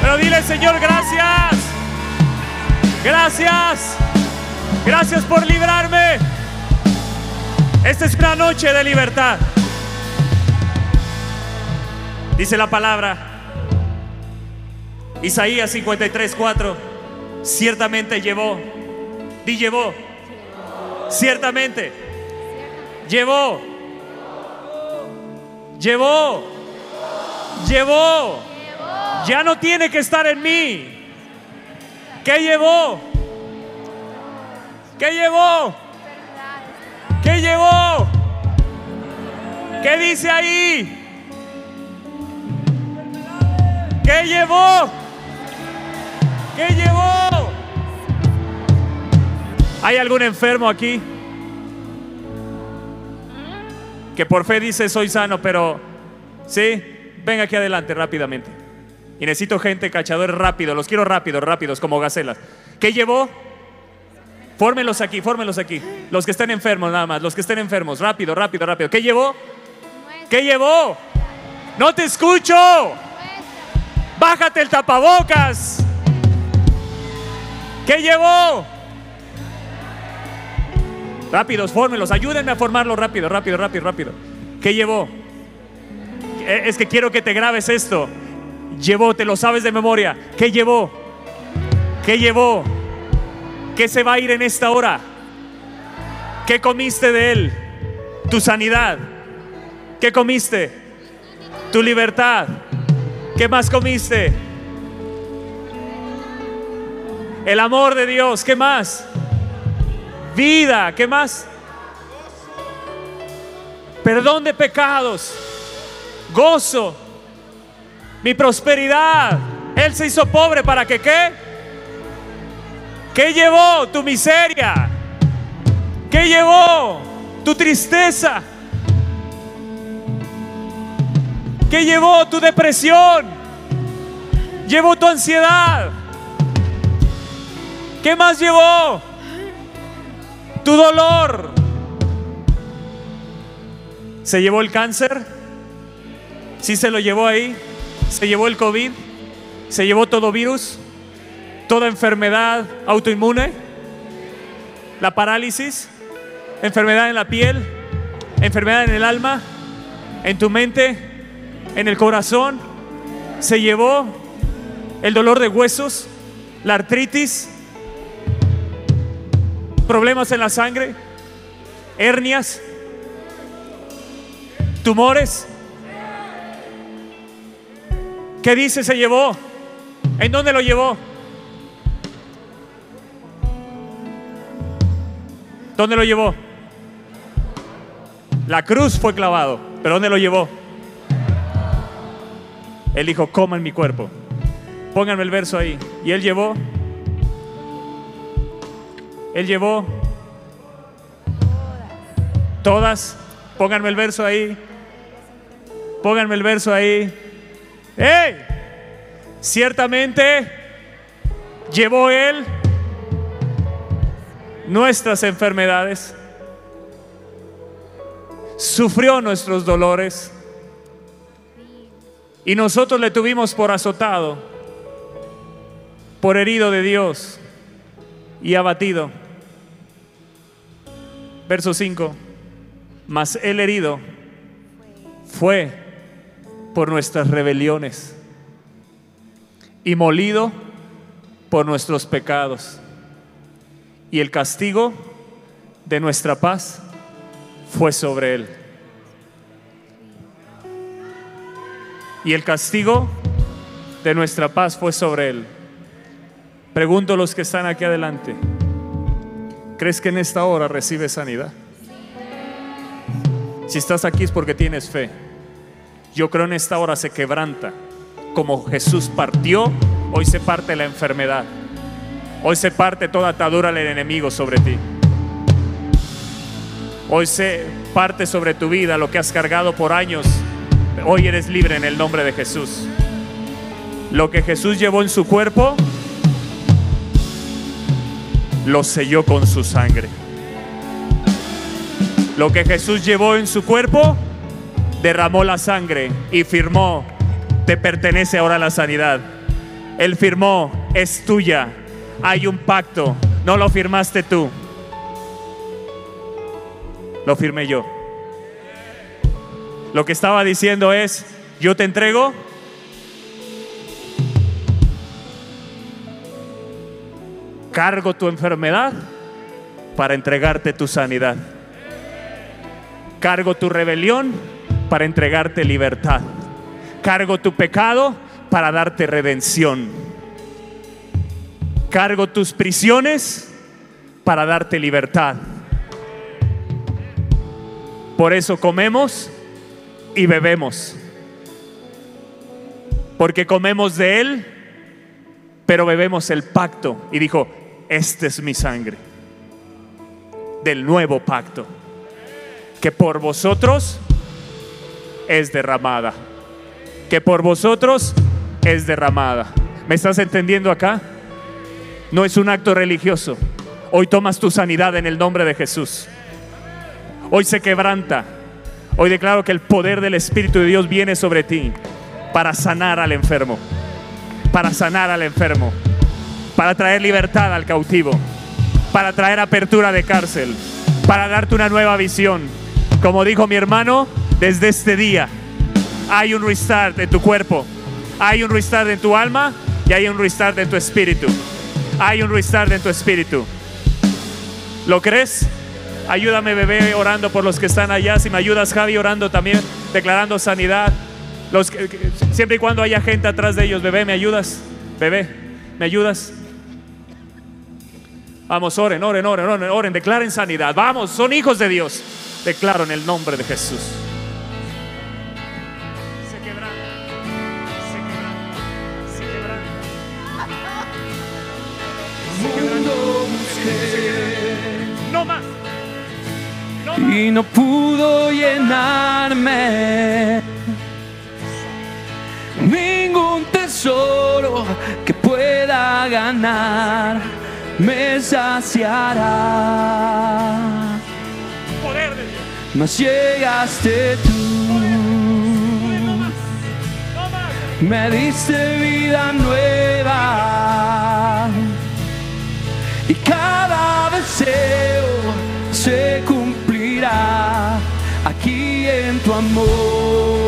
Pero dile, Señor, gracias. Gracias. Gracias por librarme. Esta es una noche de libertad. Dice la palabra. Isaías 53, 4. Ciertamente llevó. Di llevó Ciertamente. Llevó. Llevó. Llevó. Ya no tiene que estar en mí. ¿Qué llevó? ¿Qué llevó? ¿Qué llevó? ¿Qué dice ahí? ¿Qué llevó? ¿Qué llevó? ¿Hay algún enfermo aquí? Que por fe dice soy sano, pero sí, ven aquí adelante rápidamente. Y necesito gente cachadores rápido, los quiero rápidos, rápidos, como gacelas. ¿Qué llevó? Fórmelos aquí, fórmelos aquí. Los que estén enfermos nada más, los que estén enfermos, rápido, rápido, rápido. ¿Qué llevó? ¿Qué llevó? No te escucho. Bájate el tapabocas. ¿Qué llevó? Rápidos, fórmelos, ayúdenme a formarlo rápido, rápido, rápido, rápido. ¿Qué llevó? Eh, es que quiero que te grabes esto. Llevó, te lo sabes de memoria. ¿Qué llevó? ¿Qué llevó? ¿Qué se va a ir en esta hora? ¿Qué comiste de él? Tu sanidad. ¿Qué comiste? Tu libertad. ¿Qué más comiste? El amor de Dios. ¿Qué más? Vida, ¿qué más? Perdón de pecados, gozo, mi prosperidad. Él se hizo pobre para que qué? ¿Qué llevó tu miseria? ¿Qué llevó tu tristeza? ¿Qué llevó tu depresión? ¿Llevó tu ansiedad? ¿Qué más llevó? Tu dolor, ¿Se llevó el cáncer? ¿Sí se lo llevó ahí? ¿Se llevó el COVID? ¿Se llevó todo virus? ¿Toda enfermedad autoinmune? ¿La parálisis? ¿Enfermedad en la piel? ¿Enfermedad en el alma? ¿En tu mente? ¿En el corazón? ¿Se llevó el dolor de huesos? ¿La artritis? ¿Problemas en la sangre? ¿Hernias? ¿Tumores? ¿Qué dice se llevó? ¿En dónde lo llevó? ¿Dónde lo llevó? La cruz fue clavado, pero ¿dónde lo llevó? Él dijo, coman mi cuerpo. Pónganme el verso ahí. Y él llevó, él llevó todas. Pónganme el verso ahí. Pónganme el verso ahí. ¡Ey! Ciertamente llevó Él nuestras enfermedades, sufrió nuestros dolores y nosotros le tuvimos por azotado, por herido de Dios y abatido. Verso 5, mas el herido fue por nuestras rebeliones y molido por nuestros pecados. Y el castigo de nuestra paz fue sobre él. Y el castigo de nuestra paz fue sobre él. Pregunto a los que están aquí adelante, ¿crees que en esta hora recibes sanidad? Si estás aquí es porque tienes fe. Yo creo en esta hora se quebranta como Jesús partió, hoy se parte la enfermedad. Hoy se parte toda atadura del enemigo sobre ti. Hoy se parte sobre tu vida lo que has cargado por años. Hoy eres libre en el nombre de Jesús. Lo que Jesús llevó en su cuerpo, lo selló con su sangre. Lo que Jesús llevó en su cuerpo, derramó la sangre y firmó te pertenece ahora la sanidad. Él firmó, es tuya. Hay un pacto, no lo firmaste tú. Lo firmé yo. Lo que estaba diciendo es, yo te entrego cargo tu enfermedad para entregarte tu sanidad. Cargo tu rebelión para entregarte libertad cargo tu pecado para darte redención. Cargo tus prisiones para darte libertad. Por eso comemos y bebemos. Porque comemos de Él, pero bebemos el pacto. Y dijo, esta es mi sangre del nuevo pacto, que por vosotros es derramada que por vosotros es derramada. ¿Me estás entendiendo acá? No es un acto religioso. Hoy tomas tu sanidad en el nombre de Jesús. Hoy se quebranta. Hoy declaro que el poder del Espíritu de Dios viene sobre ti para sanar al enfermo. Para sanar al enfermo. Para traer libertad al cautivo. Para traer apertura de cárcel. Para darte una nueva visión. Como dijo mi hermano, desde este día hay un restart en tu cuerpo, hay un restart en tu alma y hay un restart en tu espíritu. Hay un restart en tu espíritu. ¿Lo crees? Ayúdame, bebé, orando por los que están allá. Si me ayudas, Javi, orando también, declarando sanidad. Siempre y cuando haya gente atrás de ellos, bebé, ¿me ayudas? Bebé, ¿me ayudas? Vamos, oren, oren, oren, oren, oren, declaren sanidad. Vamos, son hijos de Dios. Declaro en el nombre de Jesús. y no pudo llenarme. Ningún tesoro que pueda ganar me saciará. Poder de Dios. mas llegaste tú. Me diste vida nueva y cada deseo se cumplirá aquí en tu amor.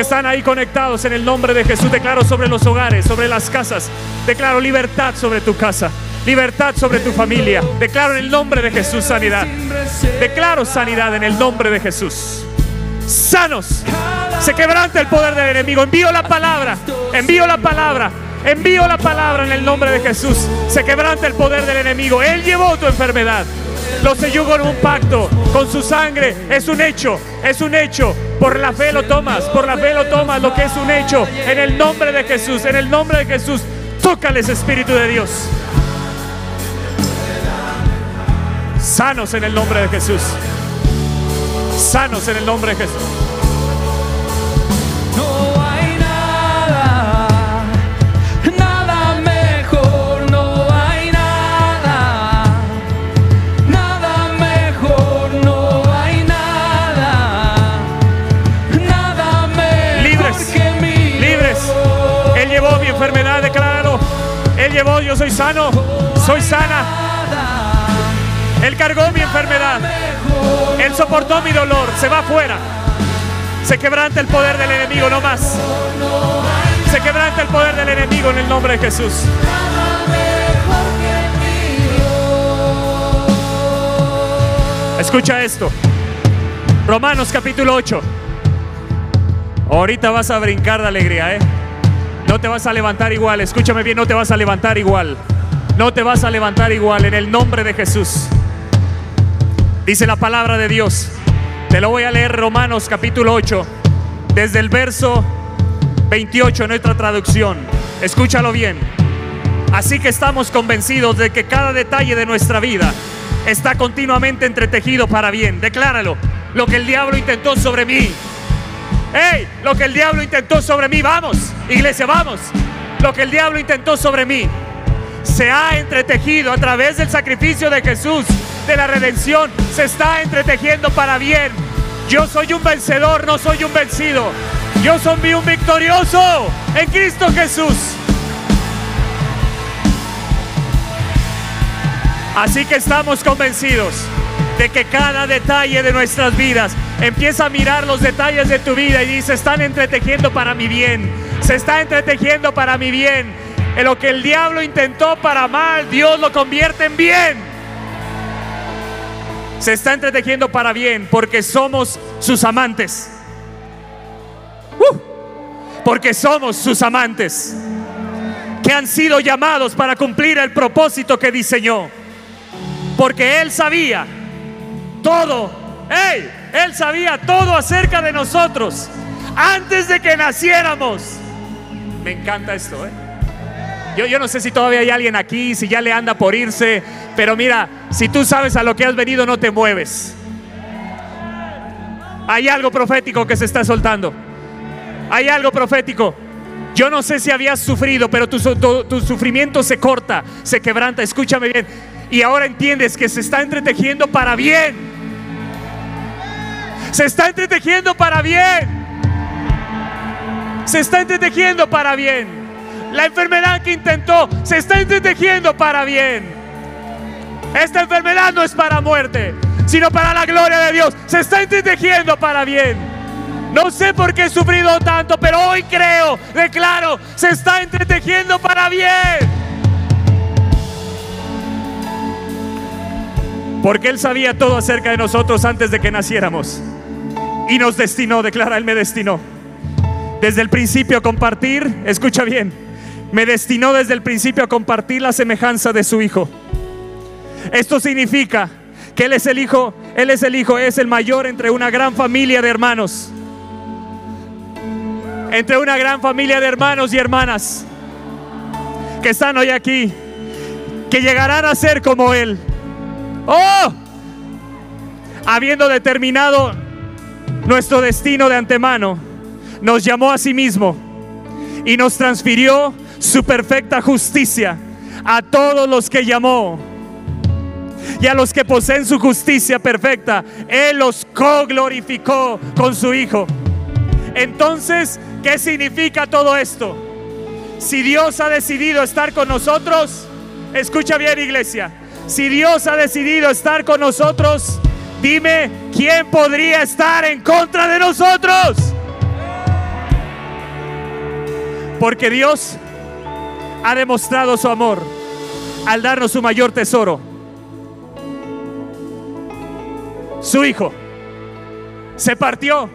Que están ahí conectados en el nombre de Jesús, declaro sobre los hogares, sobre las casas, declaro libertad sobre tu casa, libertad sobre tu familia, declaro en el nombre de Jesús sanidad, declaro sanidad en el nombre de Jesús. Sanos, se quebranta el poder del enemigo, envío la palabra, envío la palabra. Envío la palabra en el nombre de Jesús. Se quebranta el poder del enemigo. Él llevó tu enfermedad. Lo selló con un pacto, con su sangre. Es un hecho, es un hecho. Por la fe lo tomas, por la fe lo tomas, lo que es un hecho. En el nombre de Jesús, en el nombre de Jesús, tócales Espíritu de Dios. Sanos en el nombre de Jesús. Sanos en el nombre de Jesús. Él llevó, yo soy sano, soy sana. Él cargó mi enfermedad. Él soportó mi dolor, se va afuera. Se quebranta el poder del enemigo, no más. Se quebranta el poder del enemigo en el nombre de Jesús. Escucha esto. Romanos capítulo 8. Ahorita vas a brincar de alegría, ¿eh? No te vas a levantar igual. Escúchame bien, no te vas a levantar igual. No te vas a levantar igual en el nombre de Jesús. Dice la palabra de Dios. Te lo voy a leer Romanos capítulo 8, desde el verso 28 en nuestra traducción. Escúchalo bien. Así que estamos convencidos de que cada detalle de nuestra vida está continuamente entretejido para bien. Decláralo. Lo que el diablo intentó sobre mí. ¡Ey! Lo que el diablo intentó sobre mí. Vamos, iglesia, vamos. Lo que el diablo intentó sobre mí se ha entretejido a través del sacrificio de Jesús, de la redención. Se está entretejiendo para bien. Yo soy un vencedor, no soy un vencido. Yo soy un victorioso en Cristo Jesús. Así que estamos convencidos de que cada detalle de nuestras vidas empieza a mirar los detalles de tu vida y dice, están entretejiendo para mi bien, se está entretejiendo para mi bien. En lo que el diablo intentó para mal, Dios lo convierte en bien. Se está entretejiendo para bien porque somos sus amantes. ¡Uh! porque somos sus amantes que han sido llamados para cumplir el propósito que diseñó. Porque Él sabía todo. ¡Ey! Él sabía todo acerca de nosotros antes de que naciéramos. Me encanta esto, ¿eh? Yo, yo no sé si todavía hay alguien aquí, si ya le anda por irse, pero mira, si tú sabes a lo que has venido, no te mueves. Hay algo profético que se está soltando. Hay algo profético. Yo no sé si habías sufrido, pero tu, su- tu- tu sufrimiento se corta, se quebranta. Escúchame bien. Y ahora entiendes que se está entretejiendo para bien. Se está entretejiendo para bien. Se está entretejiendo para bien. La enfermedad que intentó se está entretejiendo para bien. Esta enfermedad no es para muerte, sino para la gloria de Dios. Se está entretejiendo para bien. No sé por qué he sufrido tanto, pero hoy creo, declaro, se está entretejiendo para bien. Porque Él sabía todo acerca de nosotros antes de que naciéramos. Y nos destinó, declara, Él me destinó. Desde el principio a compartir, escucha bien, me destinó desde el principio a compartir la semejanza de su Hijo. Esto significa que Él es el Hijo, Él es el Hijo, es el mayor entre una gran familia de hermanos. Entre una gran familia de hermanos y hermanas que están hoy aquí. que llegarán a ser como Él. ¡Oh! Habiendo determinado nuestro destino de antemano, nos llamó a sí mismo y nos transfirió su perfecta justicia a todos los que llamó. Y a los que poseen su justicia perfecta, Él los co-glorificó con su Hijo. Entonces, ¿qué significa todo esto? Si Dios ha decidido estar con nosotros, escucha bien iglesia, si Dios ha decidido estar con nosotros, dime, ¿quién podría estar en contra de nosotros? Porque Dios ha demostrado su amor al darnos su mayor tesoro, su Hijo. Se partió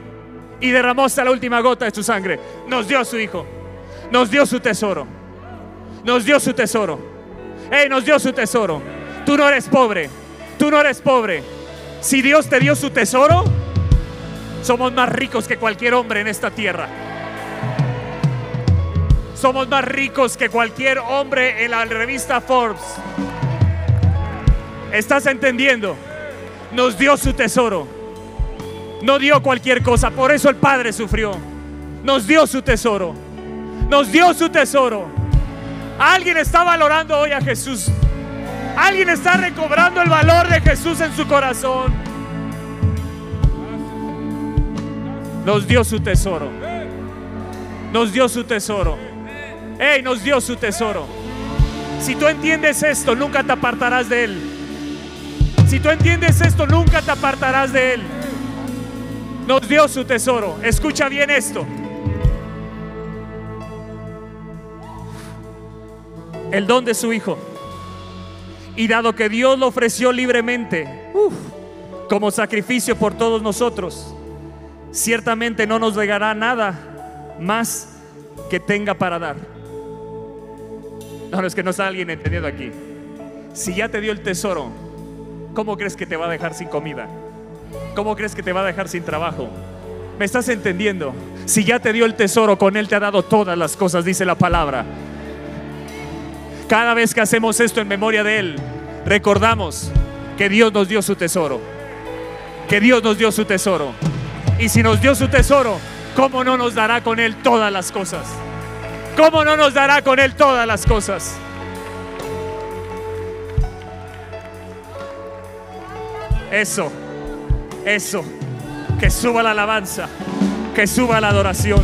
y derramó hasta la última gota de su sangre. Nos dio su Hijo. Nos dio su tesoro. Nos dio su tesoro. Hey, nos dio su tesoro. Tú no eres pobre. Tú no eres pobre. Si Dios te dio su tesoro, somos más ricos que cualquier hombre en esta tierra. Somos más ricos que cualquier hombre en la revista Forbes. ¿Estás entendiendo? Nos dio su tesoro. No dio cualquier cosa. Por eso el Padre sufrió. Nos dio su tesoro. Nos dio su tesoro. Alguien está valorando hoy a Jesús. Alguien está recobrando el valor de Jesús en su corazón. Nos dio su tesoro. Nos dio su tesoro. Hey, nos dio su tesoro. Si tú entiendes esto, nunca te apartarás de Él. Si tú entiendes esto, nunca te apartarás de Él. Nos dio su tesoro. Escucha bien esto. El don de su Hijo. Y dado que Dios lo ofreció libremente como sacrificio por todos nosotros, ciertamente no nos regará nada más que tenga para dar. No, es que no está alguien entendiendo aquí. Si ya te dio el tesoro, ¿cómo crees que te va a dejar sin comida? ¿Cómo crees que te va a dejar sin trabajo? ¿Me estás entendiendo? Si ya te dio el tesoro, con Él te ha dado todas las cosas, dice la palabra. Cada vez que hacemos esto en memoria de Él, recordamos que Dios nos dio su tesoro. Que Dios nos dio su tesoro. Y si nos dio su tesoro, ¿cómo no nos dará con Él todas las cosas? ¿Cómo no nos dará con Él todas las cosas? Eso, eso, que suba la alabanza, que suba la adoración,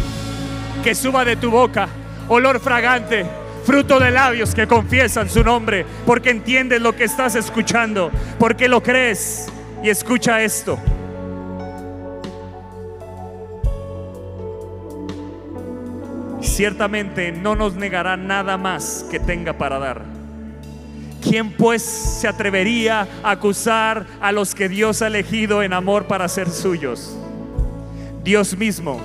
que suba de tu boca olor fragante, fruto de labios que confiesan su nombre, porque entiendes lo que estás escuchando, porque lo crees. Y escucha esto. Ciertamente no nos negará nada más que tenga para dar. ¿Quién pues se atrevería a acusar a los que Dios ha elegido en amor para ser suyos? Dios mismo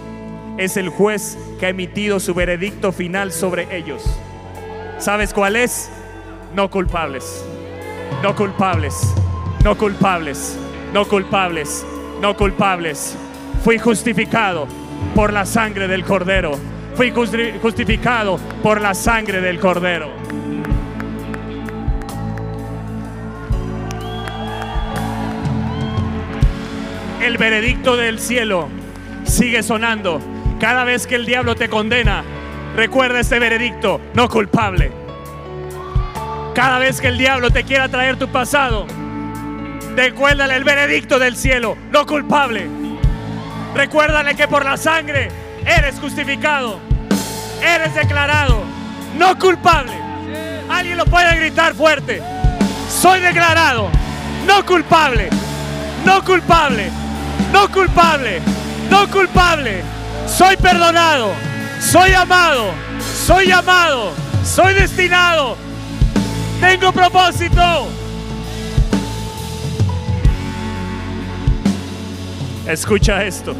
es el juez que ha emitido su veredicto final sobre ellos. ¿Sabes cuál es? No culpables. No culpables. No culpables. No culpables. No culpables. Fui justificado por la sangre del cordero. Fui justi- justificado por la sangre del cordero. El veredicto del cielo sigue sonando. Cada vez que el diablo te condena, recuerda este veredicto, no culpable. Cada vez que el diablo te quiera traer tu pasado, recuérdale el veredicto del cielo, no culpable. Recuérdale que por la sangre eres justificado, eres declarado no culpable. Alguien lo puede gritar fuerte. Soy declarado no culpable, no culpable, no culpable, no culpable. Soy perdonado, soy amado, soy amado, soy destinado. Tengo propósito. Escucha esto.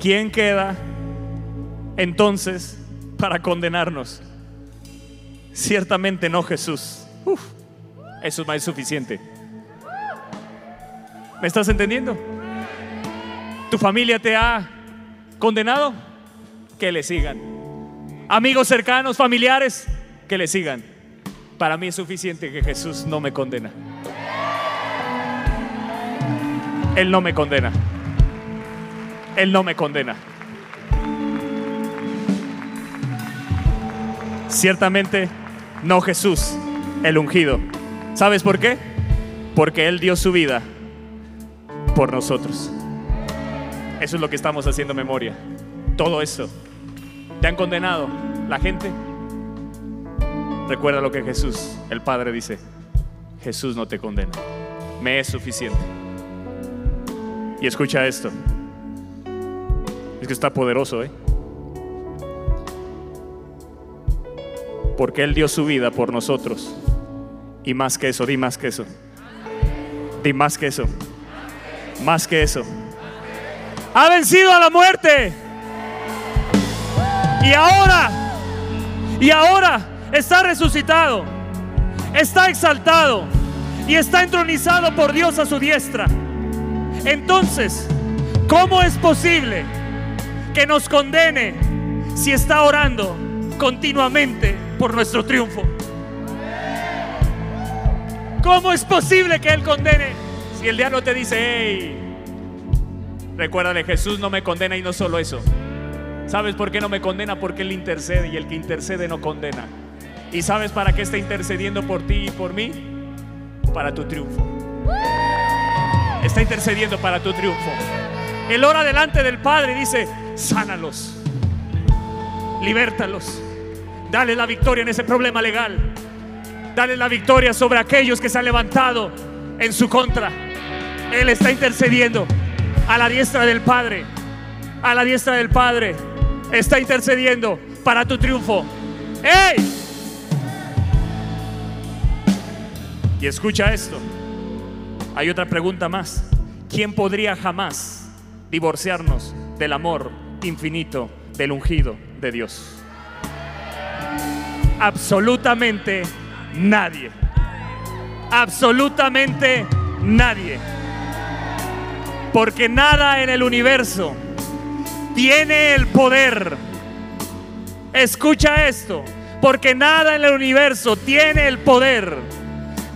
¿Quién queda entonces para condenarnos? Ciertamente no Jesús. Uf, eso es más suficiente. ¿Me estás entendiendo? ¿Tu familia te ha condenado? que le sigan. Amigos cercanos, familiares, que le sigan. Para mí es suficiente que Jesús no me condena. Él no me condena. Él no me condena. Ciertamente, no Jesús, el ungido. ¿Sabes por qué? Porque Él dio su vida por nosotros. Eso es lo que estamos haciendo memoria. Todo eso. ¿Te han condenado la gente? Recuerda lo que Jesús, el Padre, dice. Jesús no te condena. Me es suficiente. Y escucha esto. Es que está poderoso, ¿eh? Porque Él dio su vida por nosotros. Y más que eso, di más que eso. Di más que eso. Más que eso. Ha vencido a la muerte. Y ahora, y ahora está resucitado. Está exaltado. Y está entronizado por Dios a su diestra. Entonces, ¿cómo es posible que nos condene si está orando continuamente por nuestro triunfo? ¿Cómo es posible que Él condene si el diablo te dice, hey, recuérdale, Jesús no me condena y no solo eso. ¿Sabes por qué no me condena? Porque Él intercede y el que intercede no condena. ¿Y sabes para qué está intercediendo por ti y por mí? Para tu triunfo. Está intercediendo para tu triunfo. Él ora delante del Padre y dice, sánalos, libértalos, dale la victoria en ese problema legal, dale la victoria sobre aquellos que se han levantado en su contra. Él está intercediendo a la diestra del Padre, a la diestra del Padre, está intercediendo para tu triunfo. ¡Ey! Y escucha esto. Hay otra pregunta más. ¿Quién podría jamás divorciarnos del amor infinito del ungido de Dios? Absolutamente nadie. Absolutamente nadie. Porque nada en el universo tiene el poder. Escucha esto. Porque nada en el universo tiene el poder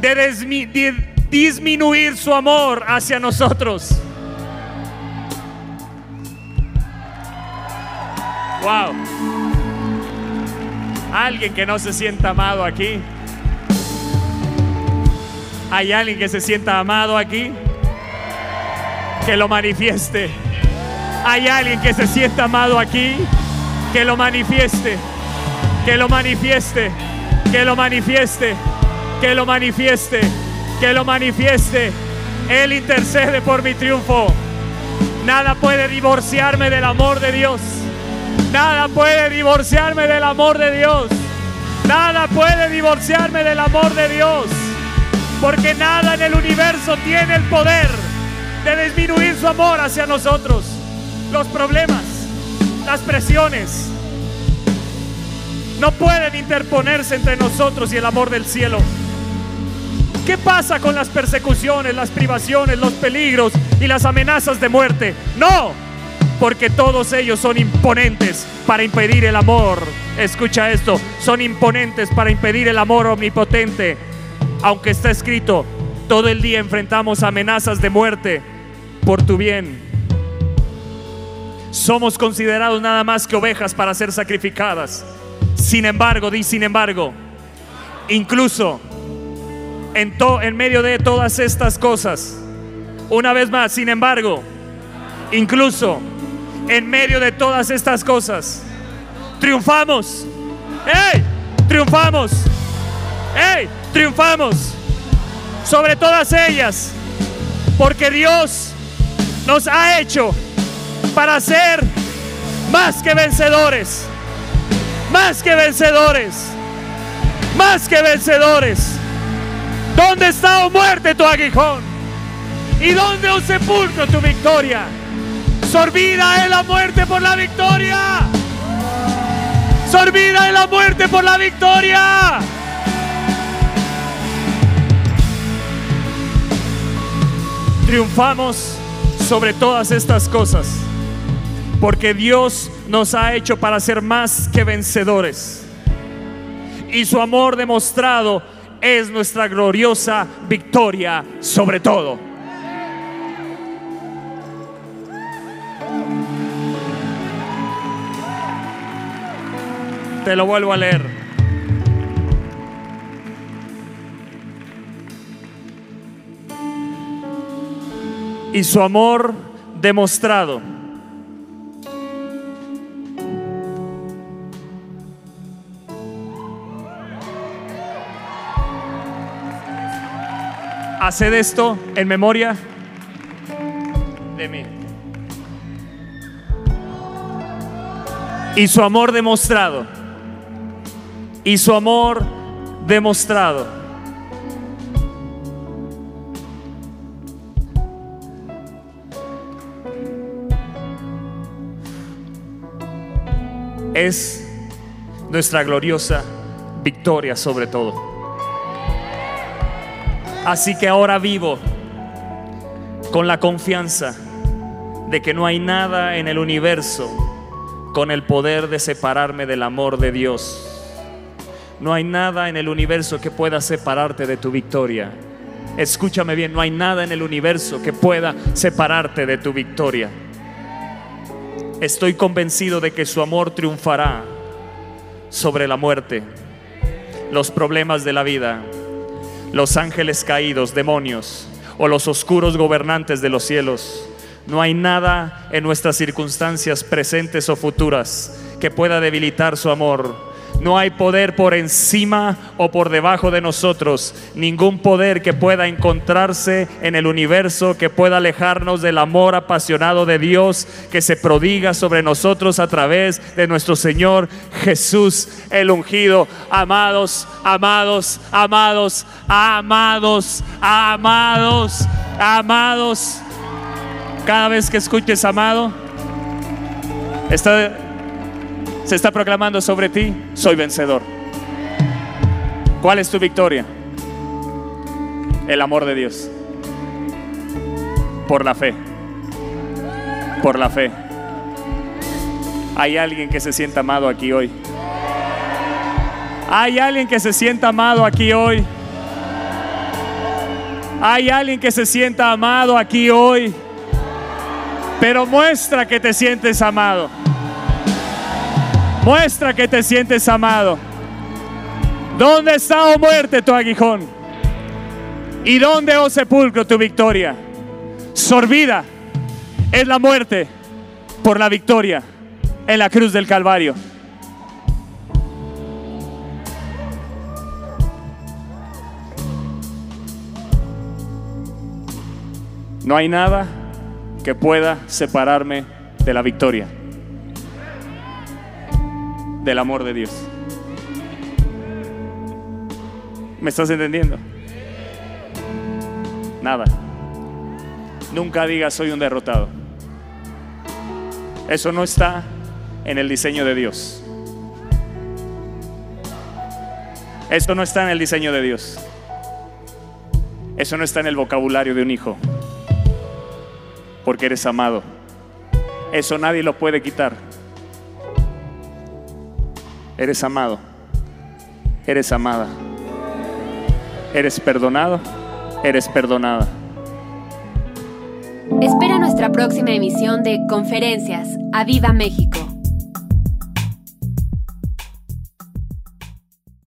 de, disminuir su amor hacia nosotros. Wow. Alguien que no se sienta amado aquí. ¿Hay alguien que se sienta amado aquí? Que lo manifieste. ¿Hay alguien que se sienta amado aquí? Que lo manifieste. Que lo manifieste. Que lo manifieste. Que lo manifieste. Que lo manifieste. Él intercede por mi triunfo. Nada puede divorciarme del amor de Dios. Nada puede divorciarme del amor de Dios. Nada puede divorciarme del amor de Dios. Porque nada en el universo tiene el poder de disminuir su amor hacia nosotros. Los problemas, las presiones, no pueden interponerse entre nosotros y el amor del cielo. ¿Qué pasa con las persecuciones, las privaciones, los peligros y las amenazas de muerte? No, porque todos ellos son imponentes para impedir el amor. Escucha esto, son imponentes para impedir el amor omnipotente. Aunque está escrito, todo el día enfrentamos amenazas de muerte por tu bien. Somos considerados nada más que ovejas para ser sacrificadas. Sin embargo, di sin embargo, incluso en, to- en medio de todas estas cosas, una vez más, sin embargo, incluso en medio de todas estas cosas, triunfamos. ¡Ey! Triunfamos. ¡Ey! Triunfamos sobre todas ellas. Porque Dios nos ha hecho para ser más que vencedores. Más que vencedores. Más que vencedores. ¿Dónde está, oh muerte, tu aguijón? ¿Y dónde, oh sepulcro, tu victoria? Sorbida es la muerte por la victoria. Sorbida es la muerte por la victoria. Triunfamos sobre todas estas cosas Porque Dios nos ha hecho para ser más que vencedores. Y su amor demostrado es nuestra gloriosa victoria sobre todo. Te lo vuelvo a leer. Y su amor demostrado. Haced esto en memoria de mí. Y su amor demostrado. Y su amor demostrado. Es nuestra gloriosa victoria sobre todo. Así que ahora vivo con la confianza de que no hay nada en el universo con el poder de separarme del amor de Dios. No hay nada en el universo que pueda separarte de tu victoria. Escúchame bien, no hay nada en el universo que pueda separarte de tu victoria. Estoy convencido de que su amor triunfará sobre la muerte, los problemas de la vida, los ángeles caídos, demonios o los oscuros gobernantes de los cielos. No hay nada en nuestras circunstancias presentes o futuras que pueda debilitar su amor. No hay poder por encima o por debajo de nosotros. Ningún poder que pueda encontrarse en el universo que pueda alejarnos del amor apasionado de Dios que se prodiga sobre nosotros a través de nuestro Señor Jesús el ungido. Amados, amados, amados, amados, amados, amados. Cada vez que escuches amado, está, se está proclamando sobre ti, soy vencedor. ¿Cuál es tu victoria? El amor de Dios. Por la fe. Por la fe. Hay alguien que se sienta amado aquí hoy. Hay alguien que se sienta amado aquí hoy. Hay alguien que se sienta amado aquí hoy. Pero muestra que te sientes amado. Muestra que te sientes amado. ¿Dónde está, oh muerte, tu aguijón? ¿Y dónde, oh sepulcro, tu victoria? Sorbida es la muerte por la victoria en la cruz del Calvario. No hay nada que pueda separarme de la victoria, del amor de Dios. ¿Me estás entendiendo? Nada. Nunca digas soy un derrotado. Eso no está en el diseño de Dios. Eso no está en el diseño de Dios. Eso no está en el vocabulario de un hijo porque eres amado. Eso nadie lo puede quitar. Eres amado. Eres amada. Eres perdonado. Eres perdonada. Espera nuestra próxima emisión de Conferencias. ¡A Viva México!